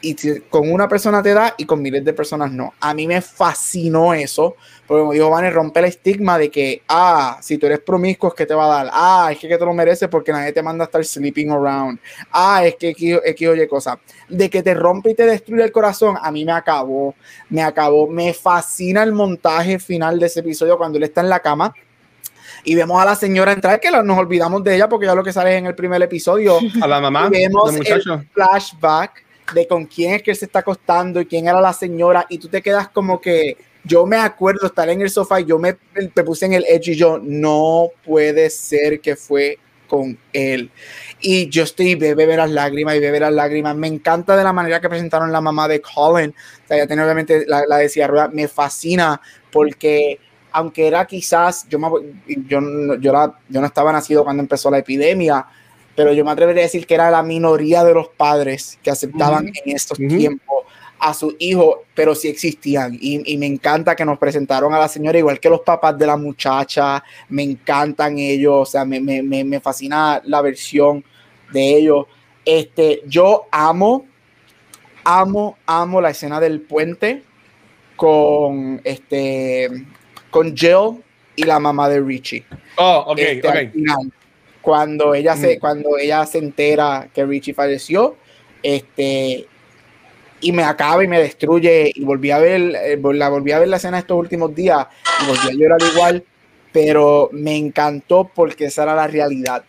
Y con una persona te da y con miles de personas no. A mí me fascinó eso, porque como dijo Vane, rompe el estigma de que, ah, si tú eres promiscuo es que te va a dar, ah, es que, que te lo mereces porque nadie te manda a estar sleeping around, ah, es que X, oye cosa, de que te rompe y te destruye el corazón, a mí me acabó, me acabó, me fascina el montaje final de ese episodio cuando él está en la cama y vemos a la señora entrar, que nos olvidamos de ella porque ya lo que sale en el primer episodio. A la mamá. Vemos el flashback de con quién es que él se está acostando y quién era la señora y tú te quedas como que yo me acuerdo estar en el sofá y yo me, me puse en el edge y yo no puede ser que fue con él. Y yo estoy, bebe ver las lágrimas y bebe las lágrimas. Me encanta de la manera que presentaron la mamá de Colin. O sea, ya tiene obviamente la, la decía rueda. Me fascina porque aunque era quizás, yo, yo, yo, yo no estaba nacido cuando empezó la epidemia, pero yo me atrevería a decir que era la minoría de los padres que aceptaban en estos tiempos a su hijo, pero sí existían. Y, me encanta que nos presentaron a la señora, igual que los papás de la muchacha, me encantan ellos, o sea, me, me, me fascina la versión de ellos. Este, yo amo, amo, amo la escena del puente con este con Jill y la mamá de Richie. Oh, ok, este, ok cuando ella se, mm. cuando ella se entera que Richie falleció, este, y me acaba y me destruye, y volví a ver, eh, la volví a ver la escena estos últimos días, y volví a llorar igual, pero me encantó porque esa era la realidad.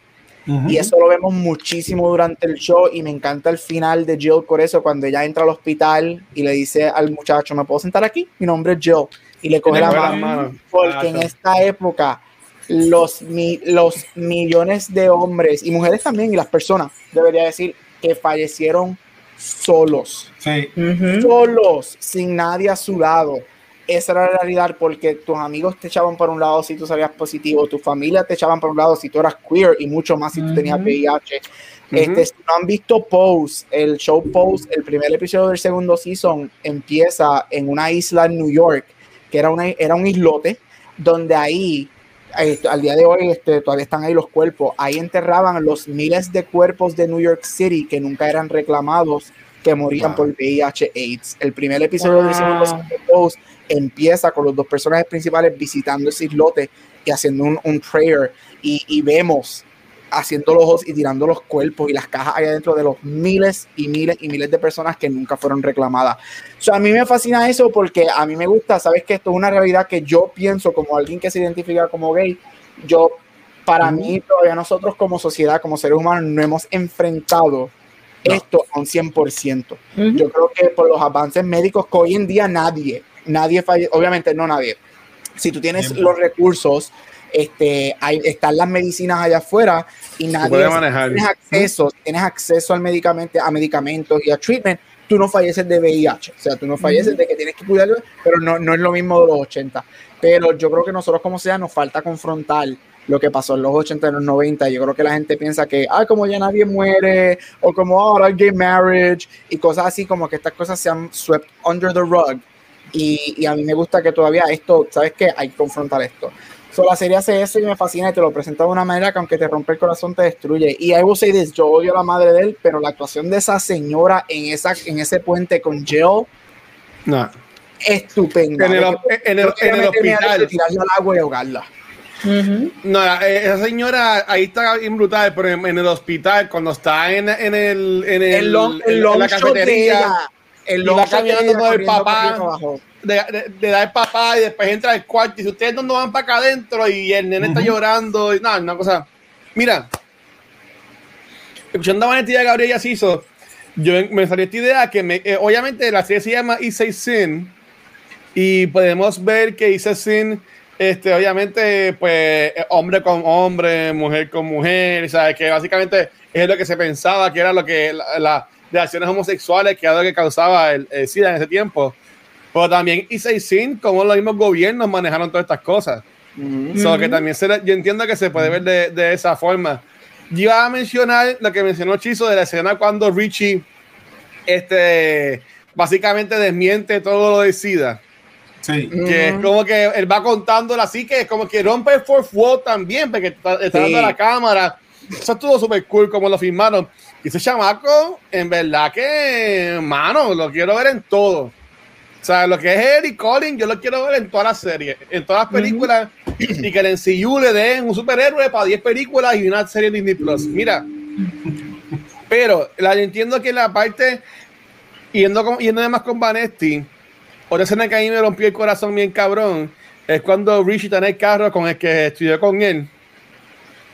Y eso lo vemos muchísimo durante el show y me encanta el final de Jill por eso, cuando ella entra al hospital y le dice al muchacho, ¿me puedo sentar aquí? Mi nombre es Jill. Y le coge la mano. Porque en esta época los, los millones de hombres y mujeres también, y las personas, debería decir, que fallecieron solos. Solos, sin nadie a su lado. Esa era la realidad porque tus amigos te echaban por un lado si tú salías positivo, tu familia te echaban por un lado si tú eras queer y mucho más si tú tenías VIH. Este, si no han visto Pose, el show Pose, el primer episodio del segundo season empieza en una isla en New York, que era, una, era un islote, donde ahí al día de hoy este, todavía están ahí los cuerpos. Ahí enterraban los miles de cuerpos de New York City que nunca eran reclamados, que morían por VIH-AIDS. El primer episodio de segundo empieza con los dos personajes principales visitando ese islote y haciendo un, un prayer. Y, y vemos haciendo los ojos y tirando los cuerpos y las cajas allá dentro de los miles y miles y miles de personas que nunca fueron reclamadas. O a mí me fascina eso porque a mí me gusta, sabes que esto es una realidad que yo pienso como alguien que se identifica como gay, yo, para mí todavía nosotros como sociedad, como seres humanos, no hemos enfrentado esto a un 100%. Yo creo que por los avances médicos que hoy en día nadie, nadie falla, obviamente no nadie. Si tú tienes los recursos este, hay, están las medicinas allá afuera y nadie tienes acceso, tienes acceso al medicamento, a medicamentos y a treatment, tú no falleces de VIH, o sea, tú no falleces de que tienes que cuidarlo, pero no, no es lo mismo de los 80. Pero yo creo que nosotros como sea nos falta confrontar lo que pasó en los 80 y los 90. Yo creo que la gente piensa que, ay, como ya nadie muere, o como ahora gay marriage, y cosas así, como que estas cosas se han swept under the rug. Y, y a mí me gusta que todavía esto, ¿sabes qué? Hay que confrontar esto. So, la serie hace eso y me fascina y te lo presenta de una manera que aunque te rompe el corazón te destruye. Y I will say this, yo odio a la madre de él, pero la actuación de esa señora en, esa, en ese puente con Jill, no. estupenda. En el, en el, en el hospital. Tirarla al agua y ahogarla. No, eh, esa señora ahí está bien brutal, pero en, el hospital, cuando está en, en el en, el, en la cafetería, el va caminando con el papá, de, de, dar papá y después entra al cuarto. Y si ustedes no van para acá adentro y el nene está llorando. Y nada, una cosa. Mira, escuchando a Vanetti de Gabriel hizo yo me salió esta idea que me, eh, obviamente la serie se llama Isa Sin y podemos ver que Isa Sin este, obviamente, pues, eh, hombre con hombre, mujer con mujer, ¿sabes? Que básicamente es lo que se pensaba que era lo que las relaciones homosexuales, que era lo que causaba el, SIDA en ese tiempo. Pero también y sin como los mismos gobiernos manejaron todas estas cosas. Mm que también se, yo entiendo que se puede ver de, de, esa forma. Yo iba a mencionar lo que mencionó Chizo de la escena cuando Richie este, básicamente desmiente todo lo de SIDA. Que es como que él va contándolo así, que es como que rompe el fourth wall también, porque está, dando la cámara. Eso estuvo súper cool como lo filmaron. Y ese chamaco, en verdad que, mano, lo quiero ver en todo. O sea, lo que es Eric Collins, yo lo quiero ver en todas las series, en todas las películas. Y que el NCU le den un superhéroe para 10 películas y una serie de Disney Plus. Mira. Pero la entiendo que la parte, yendo, yendo además con Vanetti, otra escena que a mí me rompió el corazón bien cabrón es cuando Richie está en el carro con el que estudió con él.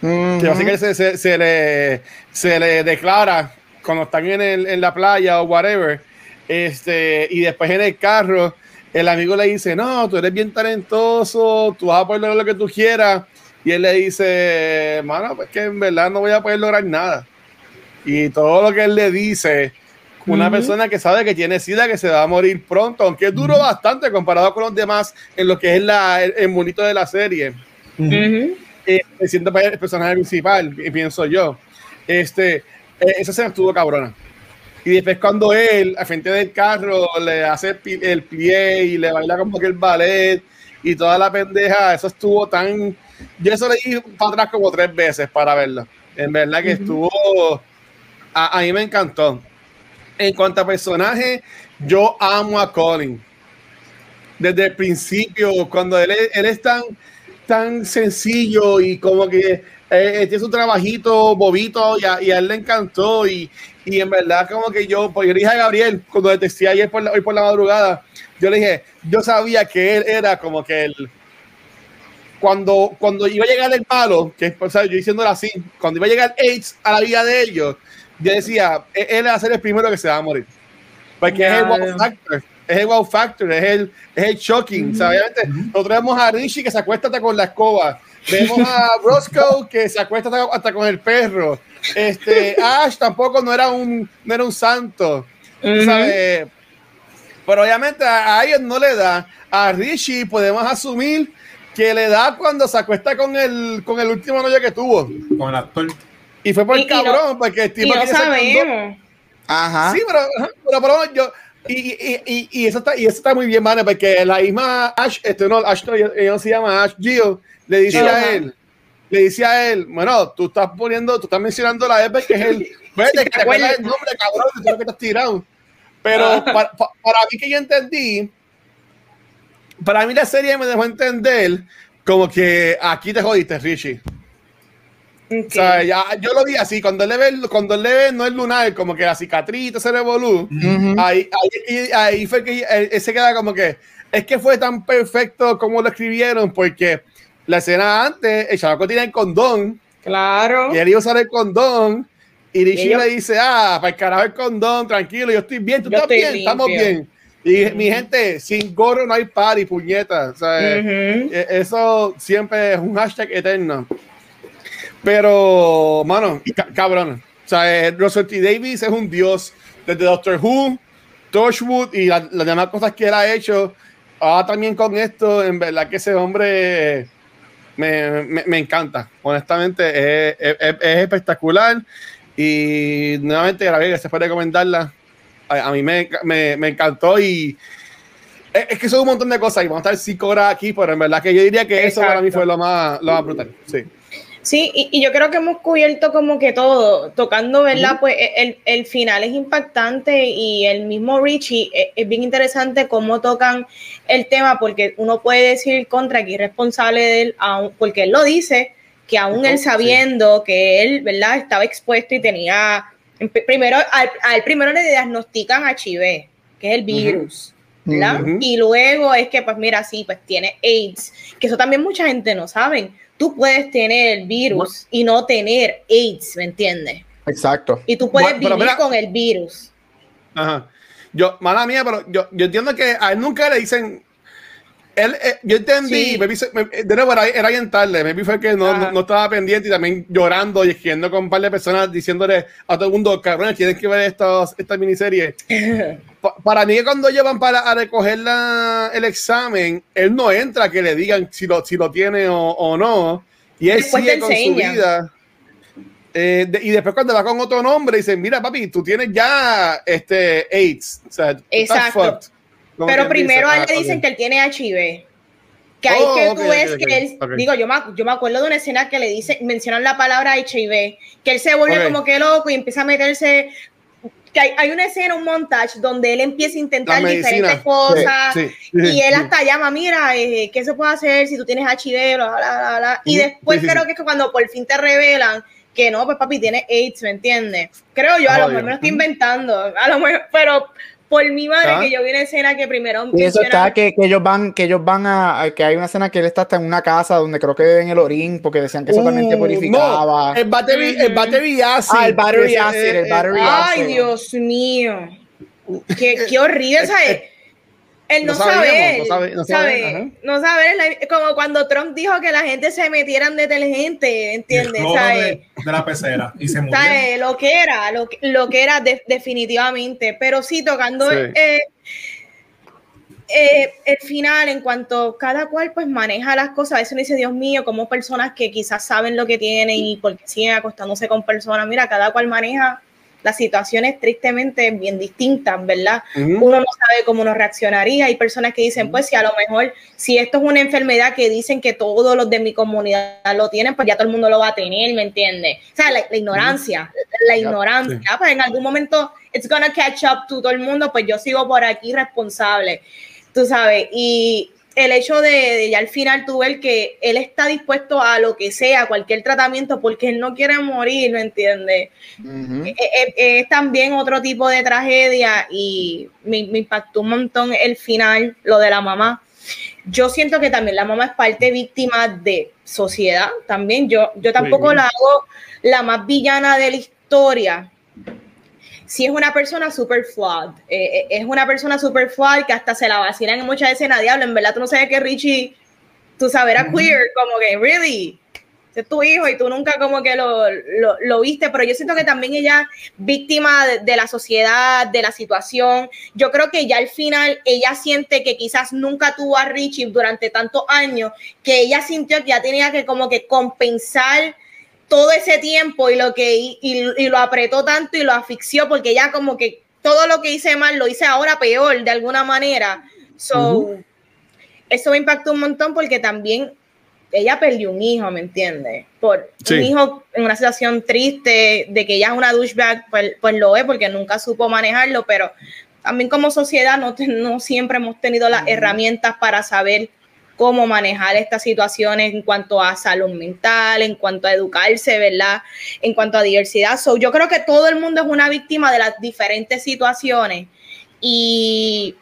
Que básicamente se, se, le, se le declara cuando están en, el, en la playa o whatever. Este, y después en el carro, el amigo le dice: No, tú eres bien talentoso, tú vas a poder lograr lo que tú quieras. Y él le dice: Mano, pues que en verdad no voy a poder lograr nada. Y todo lo que él le dice una persona que sabe que tiene SIDA, que se va a morir pronto, aunque es duro bastante comparado con los demás en lo que es la, el, bonito de la serie. Eh, siento el personaje principal, pienso yo. Este, eh, esa escena estuvo cabrona. Y después cuando él, al frente del carro, le hace el pie y le baila como que el ballet y toda la pendeja, eso estuvo tan... Yo eso le di para atrás como tres veces para verlo. En verdad que estuvo... A, a, mí me encantó en cuanto a personaje, yo amo a Colin. Desde el principio, cuando él, él es tan, tan sencillo y como que eh, tiene su trabajito bobito y a, y a, él le encantó y, y, en verdad como que yo, pues yo le dije a Gabriel cuando le decía ayer por la, hoy por la madrugada, yo le dije, yo sabía que él era como que él, cuando, cuando iba a llegar el malo, que es, o sea, yo diciéndolo así, cuando iba a llegar AIDS a la vida de ellos, yo decía, e-, él va a ser el primero que se va a morir. Porque es el wow factor, es el wow factor, es el, es el shocking. Obviamente, nosotros vemos a Rishi que se acuesta hasta con la escoba. Vemos a Roscoe que se acuesta hasta, con el perro. Este, Ash tampoco no era un, no era un santo. Pero obviamente a, ellos no le da. A Rishi podemos asumir que le da cuando se acuesta con el, con el último novio que tuvo. Con el actor. Y fue por el cabrón, porque el tipo que sabemos. Ajá. Sí, pero, pero, pero yo. Y, y, y, y, eso está, y eso está muy bien, mano, porque la misma Ash, este no, Ash no, se llama Ash Gio, le dice a él, le dice a él, bueno, tú estás poniendo, tú estás mencionando la Epe, que es el, vete, que te el nombre, cabrón, de todo lo que estás tirando. Pero para, para, mí que yo entendí, para mí la serie me dejó entender como que aquí te jodiste, Richie. O sea, ya, yo lo vi así, cuando él le ve, cuando él le ve no es lunar, como que la cicatriz se revolú, ahí, ahí, ahí, fue que él, se queda como que, es que fue tan perfecto como lo escribieron, porque la escena antes, el chavaco tiene el condón, claro, y él iba a usar el condón, y Rishi le dice, ah, para el carajo el condón, tranquilo, yo estoy bien, tú estás bien, estamos bien. Y mi gente, sin gorro no hay party, puñeta. O sea, e, eso siempre es un hashtag eterno. Pero, mano, cabrón. O sea, eh, Russell T. Davis es un dios desde Doctor Who, Torchwood y las demás cosas que él ha hecho. Ahora también con esto, en verdad que ese hombre me, me, encanta. Honestamente, es, es, espectacular. Y nuevamente, que se puede recomendarla. A, a mí me, me, me, encantó y es, que son un montón de cosas y vamos a estar cinco horas aquí, pero en verdad que yo diría que eso para mí fue lo más, lo más brutal. Sí. Sí, y, yo creo que hemos cubierto como que todo, tocando, ¿verdad? Pues e, el, final es impactante y el mismo Richie e, es, bien interesante cómo tocan el tema, porque uno puede decir contra que es responsable de él, porque él lo dice, que aún él sabiendo que él, ¿verdad? Estaba expuesto y tenía, primero, al, primero le diagnostican HIV, que es el virus. ¿verdad? Y luego es que, pues mira, sí, pues tiene AIDS, que eso también mucha gente no sabe tú puedes tener el virus y no tener AIDS, ¿me entiendes? Exacto. Y tú puedes vivir con el virus. Ajá. Yo, mala mía, pero yo, yo entiendo que a él nunca le dicen él, eh, yo entendí, de nuevo era, era, bien tarde, me fue que no, no, estaba pendiente y también llorando y escribiendo con un par de personas diciéndole a todo el mundo, cabrón, tienes que ver estos, esta miniserie. para mí, cuando llevan para a recoger la, el examen, él no entra que le digan si lo, si lo tiene o, o no, y él sigue con su vida. Eh, y después cuando va con otro nombre, dicen, mira papi, tú tienes ya este AIDS. O sea, Exacto. Pero primero a él le ah, dicen que él tiene HIV. Que ahí oh, que tú ves que él, digo, yo me, yo me acuerdo de una escena que le dice, mencionan la palabra HIV, que él se vuelve como que loco y empieza a meterse que hay, hay, una escena, un montage donde él empieza a intentar diferentes cosas y él hasta llama, mira, eh, ¿qué se puede hacer si tú tienes HIV? Bla, bla, bla, y después creo que es cuando por fin te revelan que no, pues papi tiene AIDS, ¿me entiendes? Creo yo, a lo mejor me lo estoy inventando, a lo mejor, pero por mi madre, que yo vi una escena que primero. Y eso está que, que, ellos van, que ellos van a, que hay una escena que él está hasta en una casa donde creo que en el orín, porque decían que eso también te uh, purificaba. No, el battery, el battery acid. Ah, el battery acid, el battery Ay, Dios mío. Qué, qué horrible, ¿sabes? Él no, sabe, no sabe, no sabe, no sabe, como cuando Trump dijo que la gente se metiera en detergente, ¿entiendes? De, de, la pecera y se murió. Lo que era, lo, lo que era definitivamente, pero sí tocando eh, eh, el final en cuanto cada cual pues maneja las cosas, a veces uno dice, Dios mío, como personas que quizás saben lo que tienen y porque siguen acostándose con personas, mira, cada cual maneja las situaciones tristemente bien distintas, ¿verdad? Uno no sabe cómo uno reaccionaría. Hay personas que dicen, pues si a lo mejor, si esto es una enfermedad que dicen que todos los de mi comunidad lo tienen, pues ya todo el mundo lo va a tener, ¿me entiendes? O sea, la, ignorancia, la ignorancia, pues en algún momento it's gonna catch up to todo el mundo, pues yo sigo por aquí responsable, tú sabes, y el hecho de, ya al final tú ver que él está dispuesto a lo que sea, cualquier tratamiento, porque él no quiere morir, ¿me entiendes? Eh, eh, eh, es, también otro tipo de tragedia y me, impactó un montón el final, lo de la mamá. Yo siento que también la mamá es parte víctima de sociedad, también yo, yo tampoco la hago la más villana de la historia, si es una persona super flawed. Eh, eh, es una persona super flawed que hasta se la vacilan en muchas escenas. Diablo, en verdad tú no sabes que Richie, tú sabes, era queer, como que, really, es tu hijo y tú nunca como que lo, lo, viste, pero yo siento que también ella, víctima de, la sociedad, de la situación, yo creo que ya al final ella siente que quizás nunca tuvo a Richie durante tantos años, que ella sintió que ya tenía que como que compensar todo ese tiempo y lo que y, lo apretó tanto y lo asfixió porque ya como que todo lo que hice mal lo hice ahora peor de alguna manera. So, eso me impactó un montón porque también ella perdió un hijo, ¿me entiendes? Por un hijo en una situación triste de que ella es una douchebag, pues, pues lo es porque nunca supo manejarlo, pero también como sociedad no, no siempre hemos tenido las herramientas para saber cómo manejar estas situaciones en cuanto a salud mental, en cuanto a educarse, ¿verdad? En cuanto a diversidad. So, yo creo que todo el mundo es una víctima de las diferentes situaciones y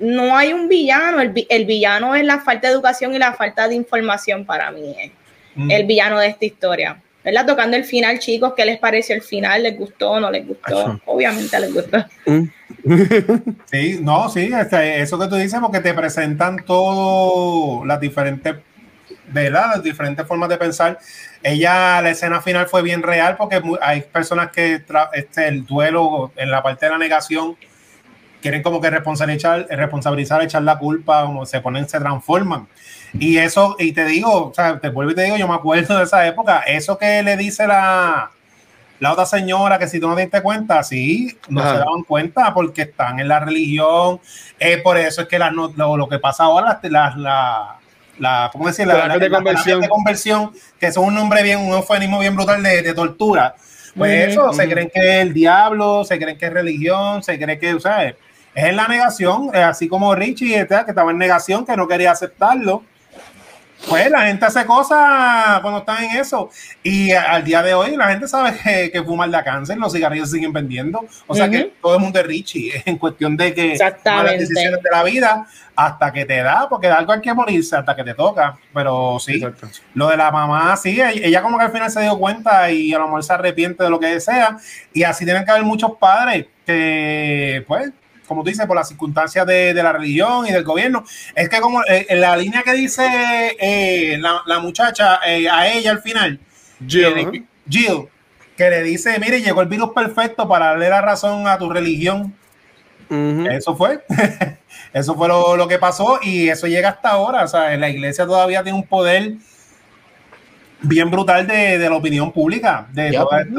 no hay un villano, el, villano es la falta de educación y la falta de información para mí, es mm. el villano de esta historia. ¿Verdad? Tocando el final, chicos, ¿qué les parece el final? ¿Les gustó o no les gustó? Obviamente les gustó. Mm. Sí, no, sí, este, eso que tú dices, porque te presentan todo las diferentes, ¿verdad? Las diferentes formas de pensar. Ella, la escena final fue bien real porque hay personas que este, el duelo en la parte de la negación quieren como que responsabilizar, responsabilizar, echar la culpa, como se ponen, se transforman. Y eso, y te digo, o sea, te vuelvo y te digo, yo me acuerdo de esa época, eso que le dice la, la otra señora, que si tú no te diste cuenta, sí, no se daban cuenta porque están en la religión, eh, por eso es que lo, lo, que pasa ahora, las, las, la ¿cómo decir? La, de, conversión. de conversión, que son un nombre bien, un eufemismo bien brutal de, de tortura. Pues eso, se creen que es el diablo, se creen que es religión, se cree que, o sea, es en la negación, así como Richie, que estaba en negación, que no quería aceptarlo. Pues la gente hace cosas cuando están en eso. Y al día de hoy la gente sabe que, que fumar da cáncer, los cigarrillos siguen vendiendo. O sea que todo el mundo es Richie en cuestión de que las decisiones de la vida hasta que te da, porque de algo hay que morirse hasta que te toca. Pero sí, lo de la mamá, sí, ella como que al final se dio cuenta y a lo mejor se arrepiente de lo que sea. Y así tienen que haber muchos padres que, pues, como tú dices, por las circunstancias de, la religión y del gobierno. Es que como eh, en la línea que dice eh, la, muchacha eh, a ella al final, Jill, que le dice, mire, llegó el virus perfecto para darle la razón a tu religión. Eso fue. eso fue lo, que pasó y eso llega hasta ahora. O sea, la iglesia todavía tiene un poder bien brutal de, la opinión pública, de,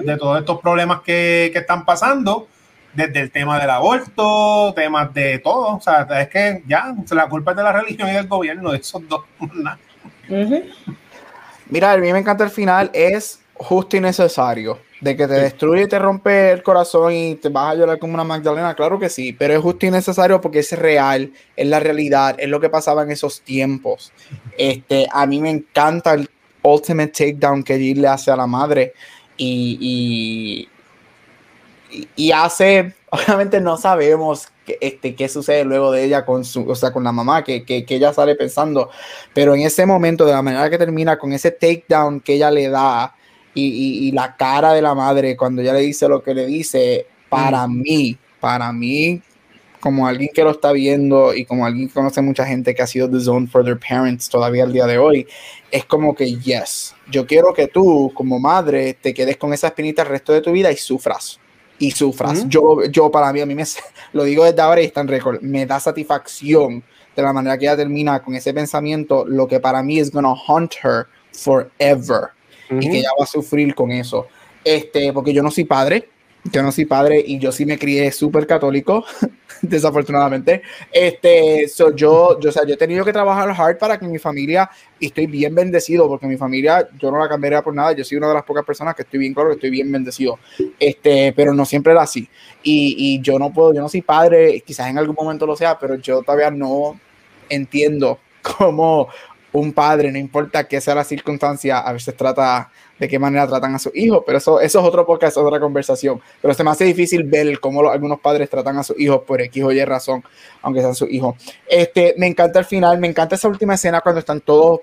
de todos estos problemas que, que están pasando desde el tema del aborto, temas de todo. O sea, es que ya la culpa es de la religión y del gobierno, de esos dos. Mira, a mí me encanta el final, es justo y necesario. De que te destruye y te rompe el corazón y te vas a llorar como una Magdalena, claro que sí, pero es justo y necesario porque es real, es la realidad, es lo que pasaba en esos tiempos. Este, a mí me encanta el ultimate takedown que Jill le hace a la madre y y, hace, obviamente no sabemos qué, este, qué sucede luego de ella con su, o sea, con la mamá, que, que, que, ella sale pensando, pero en ese momento, de la manera que termina, con ese takedown que ella le da y, y, la cara de la madre cuando ella le dice lo que le dice, para mm. mí, para mí, como alguien que lo está viendo y como alguien que conoce mucha gente que ha sido the zone for their parents todavía al día de hoy, es como que, yes, yo quiero que tú como madre te quedes con esa espinita el resto de tu vida y sufras y sufras. yo, yo para mí, a mí me, lo digo desde ahora y está en récord, me da satisfacción de la manera que ella termina con ese pensamiento, lo que para mí es gonna haunt her forever. Y que ella va a sufrir con eso. Este, porque yo no soy padre, yo no soy padre y yo sí me crié súper católico, desafortunadamente. Este, so yo, yo, o sea, yo he tenido que trabajar hard para que mi familia, y estoy bien bendecido, porque mi familia, yo no la cambiaría por nada, yo soy una de las pocas personas que estoy bien claro que estoy bien bendecido, este, pero no siempre era así. Y, y yo no puedo, yo no soy padre, quizás en algún momento lo sea, pero yo todavía no entiendo cómo un padre, no importa qué sea la circunstancia, a veces trata de qué manera tratan a sus hijos, pero eso, eso es otro podcast, otra conversación. Pero se me hace difícil ver cómo algunos padres tratan a sus hijos por X o Y razón, aunque sean sus hijos. Este, me encanta el final, me encanta esa última escena cuando están todos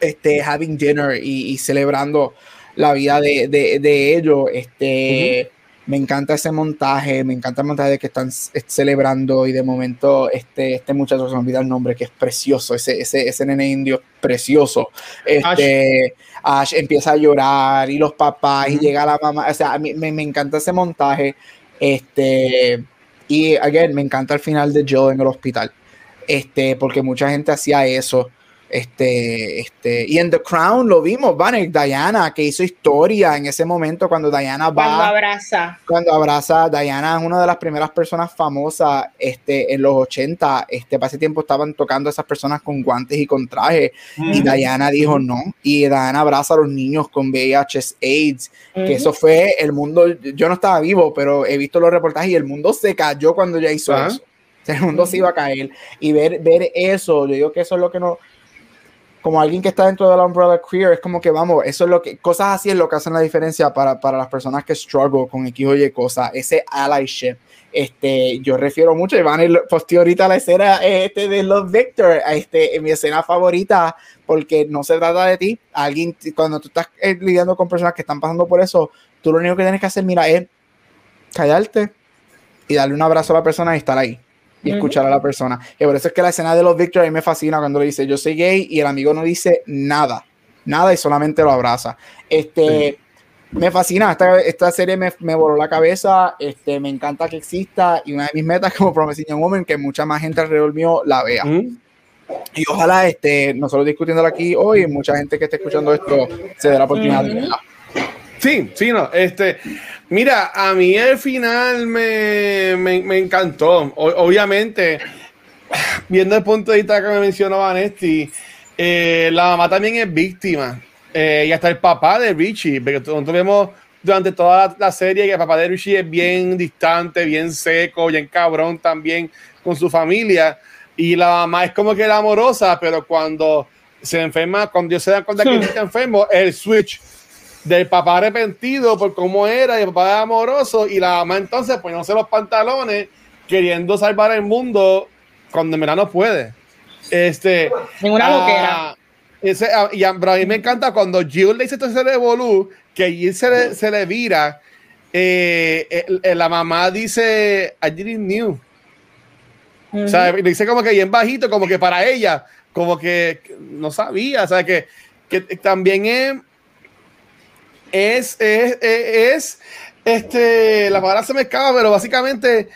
este, having dinner y, celebrando la vida de, de, ellos. Este, Me encanta ese montaje, me encanta el montaje de que están celebrando y de momento este, este muchacho se me olvida el nombre, que es precioso, ese, ese, ese nene indio precioso. Este, Ash empieza a llorar y los papás y llega la mamá. O sea, a mí me, me, encanta ese montaje. Este, y again, me encanta el final de Joe en el hospital. Este, porque mucha gente hacía eso este, este, y en The Crown lo vimos, Van, Diana, que hizo historia en ese momento cuando Diana va. Cuando abraza. Cuando abraza, Diana es una de las primeras personas famosas este, en los 80. Este, para ese tiempo estaban tocando a esas personas con guantes y con traje. Y Diana dijo no. Y Diana abraza a los niños con VIH, AIDS. Que eso fue el mundo. Yo no estaba vivo, pero he visto los reportajes y el mundo se cayó cuando ella hizo eso. el mundo se iba a caer. Y ver, ver eso, yo digo que eso es lo que no como alguien que está dentro de la umbrella queer, es como que vamos, eso es lo que, cosas así es lo que hacen la diferencia para, para las personas que struggle con X o Y cosas, ese allyship. Este, yo refiero mucho, Iván posteó ahorita la escena este, de los Victor, este, mi escena favorita, porque no se trata de ti, alguien, cuando tú estás eh, lidiando con personas que están pasando por eso, tú lo único que tienes que hacer, mira, es callarte y darle un abrazo a la persona y estar ahí y escuchar a la persona. Y por eso es que la escena de los Victor a mí me fascina cuando le dice yo soy gay y el amigo no dice nada, nada y solamente lo abraza. Este, me fascina, esta, esta serie me, me, voló la cabeza, este, me encanta que exista y una de mis metas como Promising Young Woman que mucha más gente alrededor mío la vea. Y ojalá este, nosotros discutiéndolo aquí hoy, mucha gente que esté escuchando esto se dé la oportunidad de verla. Sí, sí, no. Este, mira, a mí el final me, me, encantó. obviamente, viendo el punto de vista que me mencionó Vanesti, Eh, la mamá también es víctima. Eh, y hasta el papá de Richie, porque nosotros vemos durante toda la, serie que el papá de Richie es bien distante, bien seco, bien cabrón también con su familia. Y la mamá es como que la amorosa, pero cuando se enferma, cuando Dios se da cuenta que está enfermo, el switch del papá arrepentido por cómo era y el papá amoroso y la mamá entonces poniéndose los pantalones queriendo salvar el mundo cuando en verdad no puede. Este, Ninguna ah, loquera. Ese, ah, y a, mí me encanta cuando Jill le dice esto se le que Jill se le, se le vira. Eh, la mamá dice, I didn't knew. O sea, le dice como que bien bajito, como que para ella, como que no sabía, o sea, que, que también es, es, es, es, este, la palabra se me escapa, pero básicamente,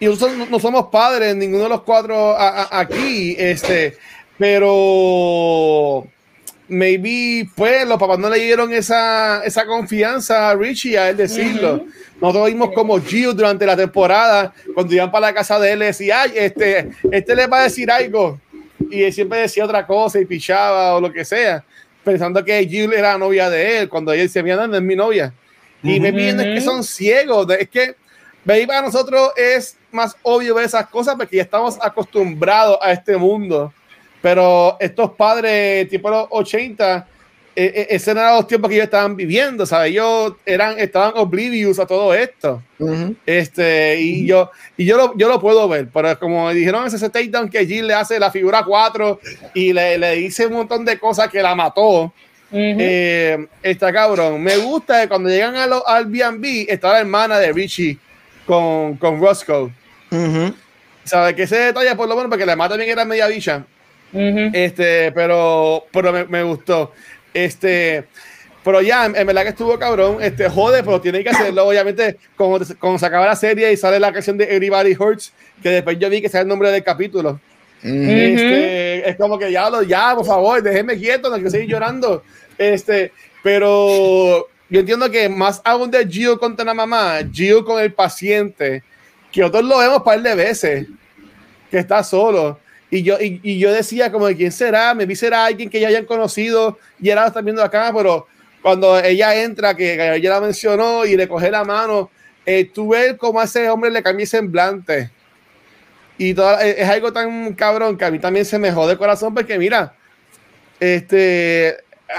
y nosotros no somos padres, ninguno de los cuatro aquí, este, pero maybe pues los papás no le dieron esa, esa confianza a Richie a él decirlo. Nosotros vimos como Gio durante la temporada, cuando iban para la casa de él, decía, ay, este, este le va a decir algo. Y él siempre decía otra cosa y pichaba o lo que sea, pensando que Gio era novia de él, cuando ella decía, mira, no es mi novia. Y me piden que son ciegos, es que veis para nosotros es más obvio ver esas cosas porque ya estamos acostumbrados a este mundo. Pero estos padres, tipo los 80, e, e, ese eran los tiempos que ellos estaban viviendo, ¿sabes? Ellos eran, estaban oblivious a todo esto. este, y yo, y yo lo, yo lo puedo ver, pero como dijeron ese takedown que Jill le hace la figura 4 y le, le dice un montón de cosas que la mató. Eh, está cabrón. Me gusta que cuando llegan a lo, al BB está la hermana de Richie con, con Roscoe. ¿Sabes? Que ese detalle por lo menos porque la hermana también era media bicha. Este, pero, pero me, me, gustó. Este, pero ya, en, verdad que estuvo cabrón. Este, jode, pero tiene que hacerlo. Obviamente, cuando, cuando se acaba la serie y sale la canción de Everybody Hurts, que después yo vi que sale el nombre del capítulo. este, es como que ya, lo, ya, por favor, déjenme quieto, no quiero seguir llorando. Este, pero yo entiendo que más aún de Gio contra la mamá, Gio con el paciente, que nosotros lo vemos un par de veces, que está solo. Y yo, y, yo decía como de quién será, me vi será alguien que ya hayan conocido y ahora está viendo acá, pero cuando ella entra, que ella la mencionó y le coge la mano, eh, tú ves cómo a ese hombre le cambia semblante. Y todo, eh, es algo tan cabrón que a mí también se me jode el corazón porque mira, este,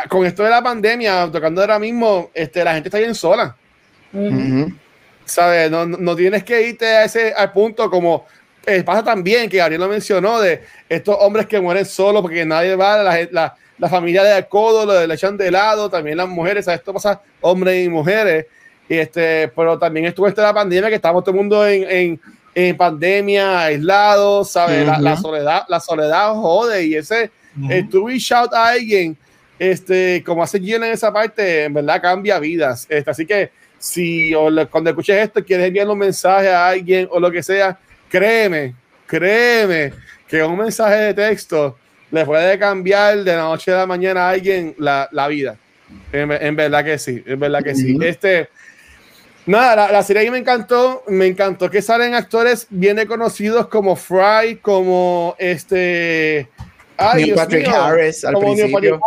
con esto de la pandemia, tocando ahora mismo, este, la gente está bien sola. ¿Sabes? No, no, tienes que irte a ese al punto como eh, pasa también que Gabriel lo mencionó de estos hombres que mueren solos porque nadie va, la, la, la familia de codo, lo le echan de lado, también las mujeres, esto pasa hombres y mujeres. Y este, pero también estuvo esta la pandemia que estamos todo el mundo en, en, en pandemia, aislados, ¿sabes? la, soledad, la soledad jode y ese, uh shout a alguien, este, como hace Gina en esa parte, en verdad cambia vidas. Este, así que si o cuando escuches esto quieres enviar un mensaje a alguien o lo que sea, créeme, créeme que un mensaje de texto le puede cambiar de la noche a la mañana a alguien la, la vida. En, verdad que sí, en verdad que sí. Este, nada, la, serie me encantó, me encantó que salen actores bien conocidos como Fry, como este... Ay, Patrick Harris al principio.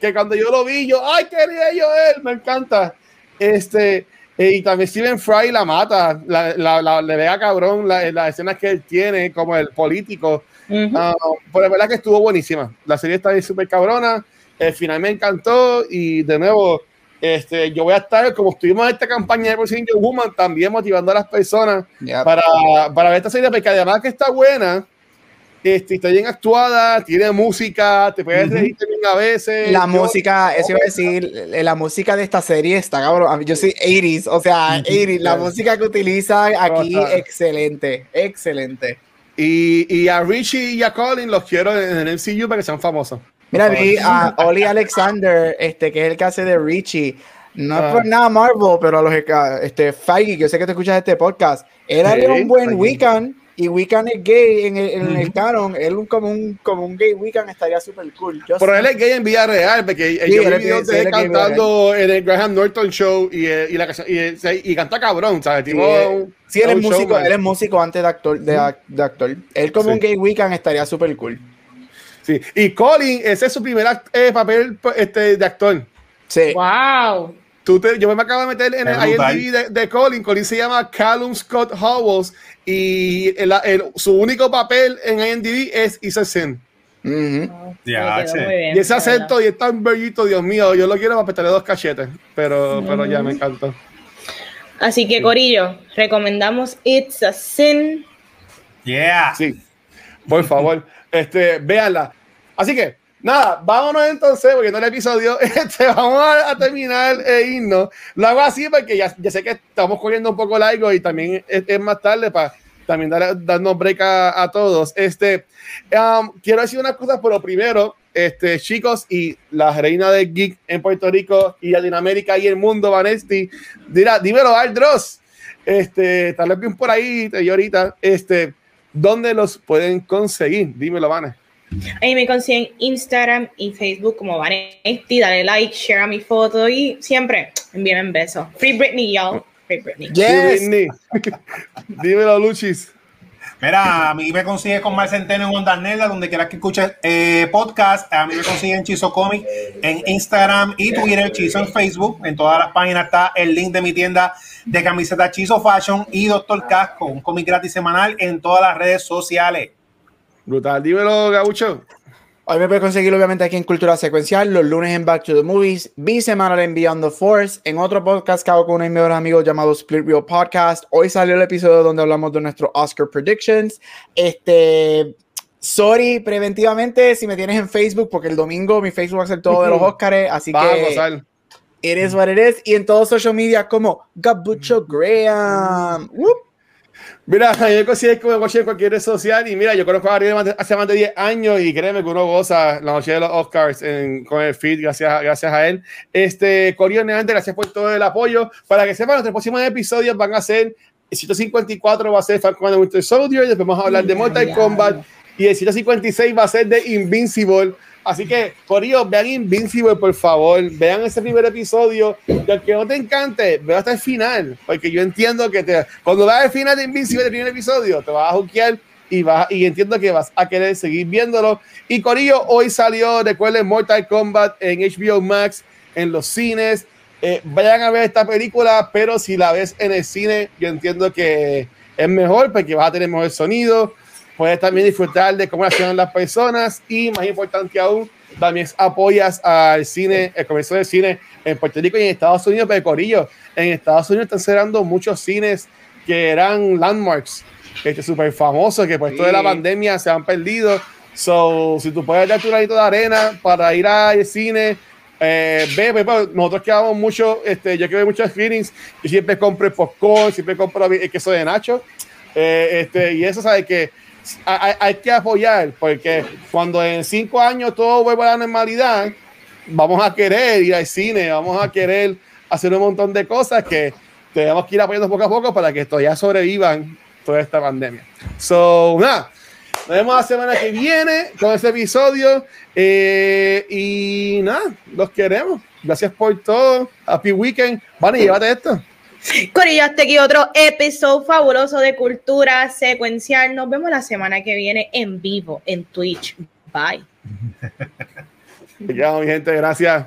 que cuando yo lo vi, yo, ay, yo él, me encanta. Este, eh, y también Steven Fry la mata, la, la, le vea cabrón las escenas que él tiene como el político. Ah, pero la verdad que estuvo buenísima. La serie está súper cabrona. El final me encantó y de nuevo, este, yo voy a estar, como estuvimos en esta campaña de Brazilian Woman, también motivando a las personas para, para ver esta serie, porque además que está buena, este, está bien actuada, tiene música, te puedes reír a veces. La música, eso iba a decir, la música de esta serie está cabrón. Yo soy 80s, o sea, 80 la música que utiliza aquí, excelente, excelente. Y, y, a Richie y a Colin los quiero en el MCU para que sean famosos. Mira, vi a Oli Alexander, este, que es el que hace de Richie. No es por ah. nada Marvel, pero a los este, Feige, que yo sé que te escuchas este podcast, era un buen weekend y Wiccan es gay en el, en el canon, él un, como, un, como un gay Wiccan estaría súper cool. Pero él es gay en vida real, porque sí, yo vi videos de él cantando en el Graham Norton Show y, y, la, y, y canta cabrón, ¿sabes? Tipo, sí, él es músico, él es músico antes de actor. De, de actor. Él como un gay Wiccan estaría súper cool. Sí. Y Colin, ese es su primer eh, papel este, de actor. Sí. Wow. Tú te, yo me acabo de meter en el IMDb de, de, Colin. Colin se llama Callum Scott Howells y el, su único papel en IMDb es Isa Sin. y ese acento y es tan bellito, Dios mío, yo lo quiero para petarle dos cachetes, pero, pero ya me encantó. Así que, Corillo, recomendamos It's a Sin. Yeah. Sí, por favor, este, véanla. Así que, nada, vámonos entonces, porque no el episodio, este, vamos a, terminar e irnos. Lo hago así porque ya, ya, sé que estamos corriendo un poco largo y también es, más tarde para también dar, darnos break a, todos. Este, um, quiero decir unas cosas, pero primero, este, chicos, y la reina de geek en Puerto Rico y Latinoamérica y el mundo, Vanesti, dirá, dímelo, Aldros, este, tal vez bien por ahí, y ahorita, este, ¿dónde los pueden conseguir? Dímelo, Vanes. Ahí me consiguen Instagram y Facebook como Vanesti, dale like, share a mi foto y siempre envíenme un beso. Free Britney, y'all. Free Britney. Yes. Britney. Dímelo, Luchis. Mira, a mí me consigues con Mar Centeno en Onda Nerda, donde quieras que escuches eh, podcast. A mí me consiguen Chizo Comic en Instagram y Twitter, Chizo en Facebook. En todas las páginas está el link de mi tienda de camiseta Chizo Fashion y Doctor Casco, un cómic gratis semanal en todas las redes sociales. Brutal, dímelo, Gaucho. Hoy me puedes conseguir obviamente aquí en Cultura Secuencial, los lunes en Back to the Movies, bisemanal en Beyond the Force, en otro podcast que hago con uno de mis mejores amigos llamado Split Real Podcast. Hoy salió el episodio donde hablamos de nuestro Oscar Predictions. Este, sorry preventivamente si me tienes en Facebook, porque el domingo mi Facebook va a ser todo de los Oscars, así que... It is what it is. Y en todos social media como Gabucho Graham. Mira, yo considero me en cualquier red social y mira, yo conozco a Ariel hace más de 10 años y créeme que uno goza la noche de los Oscars con el feed, gracias, gracias a él. Este, Corio Neante, gracias por todo el apoyo. Para que sepan, nuestros próximos episodios van a ser, el 154 va a ser Falcon and Winter Soldier, después vamos a hablar de Mortal Kombat y el 156 va a ser de Invincible. Así que, Corillo, vean Invincible, por favor. Vean ese primer episodio. Y aunque no te encante, vea hasta el final. Porque yo entiendo que te, cuando veas el final de Invincible, el primer episodio, te vas a juquear y, vas, y entiendo que vas a querer seguir viéndolo. Y Corillo, hoy salió, recuerden, Mortal Kombat en HBO Max, en los cines. Eh, vayan a ver esta película, pero si la ves en el cine, yo entiendo que es mejor porque vas a tener mejor sonido puedes también disfrutar de cómo accionan las personas y más importante aún, también apoyas al cine, el comercio de cine en Puerto Rico y en Estados Unidos, pero Corillo, en Estados Unidos están cerrando muchos cines que eran landmarks, que es súper famosos, que por esto de la pandemia se han perdido. So, si tú puedes darte un granito de arena para ir al cine, eh, ve, ve, nosotros que vamos mucho, este, yo que veo muchos screenings, y siempre compro popcorn, siempre compro el queso de Nacho, eh, este, y eso sabe que hay, que apoyar, porque cuando en cinco años todo vuelva a la normalidad, vamos a querer ir al cine, vamos a querer hacer un montón de cosas que tenemos que ir apoyando poco a poco para que ya sobrevivan toda esta pandemia. So, nada, nos vemos la semana que viene con ese episodio eh, y nada, los queremos. Gracias por todo. Happy weekend. Vale, llévate esto. Corillo, hasta aquí otro episodio fabuloso de Cultura Secuencial. Nos vemos la semana que viene en vivo en Twitch. Bye. Ya, mi gente, gracias.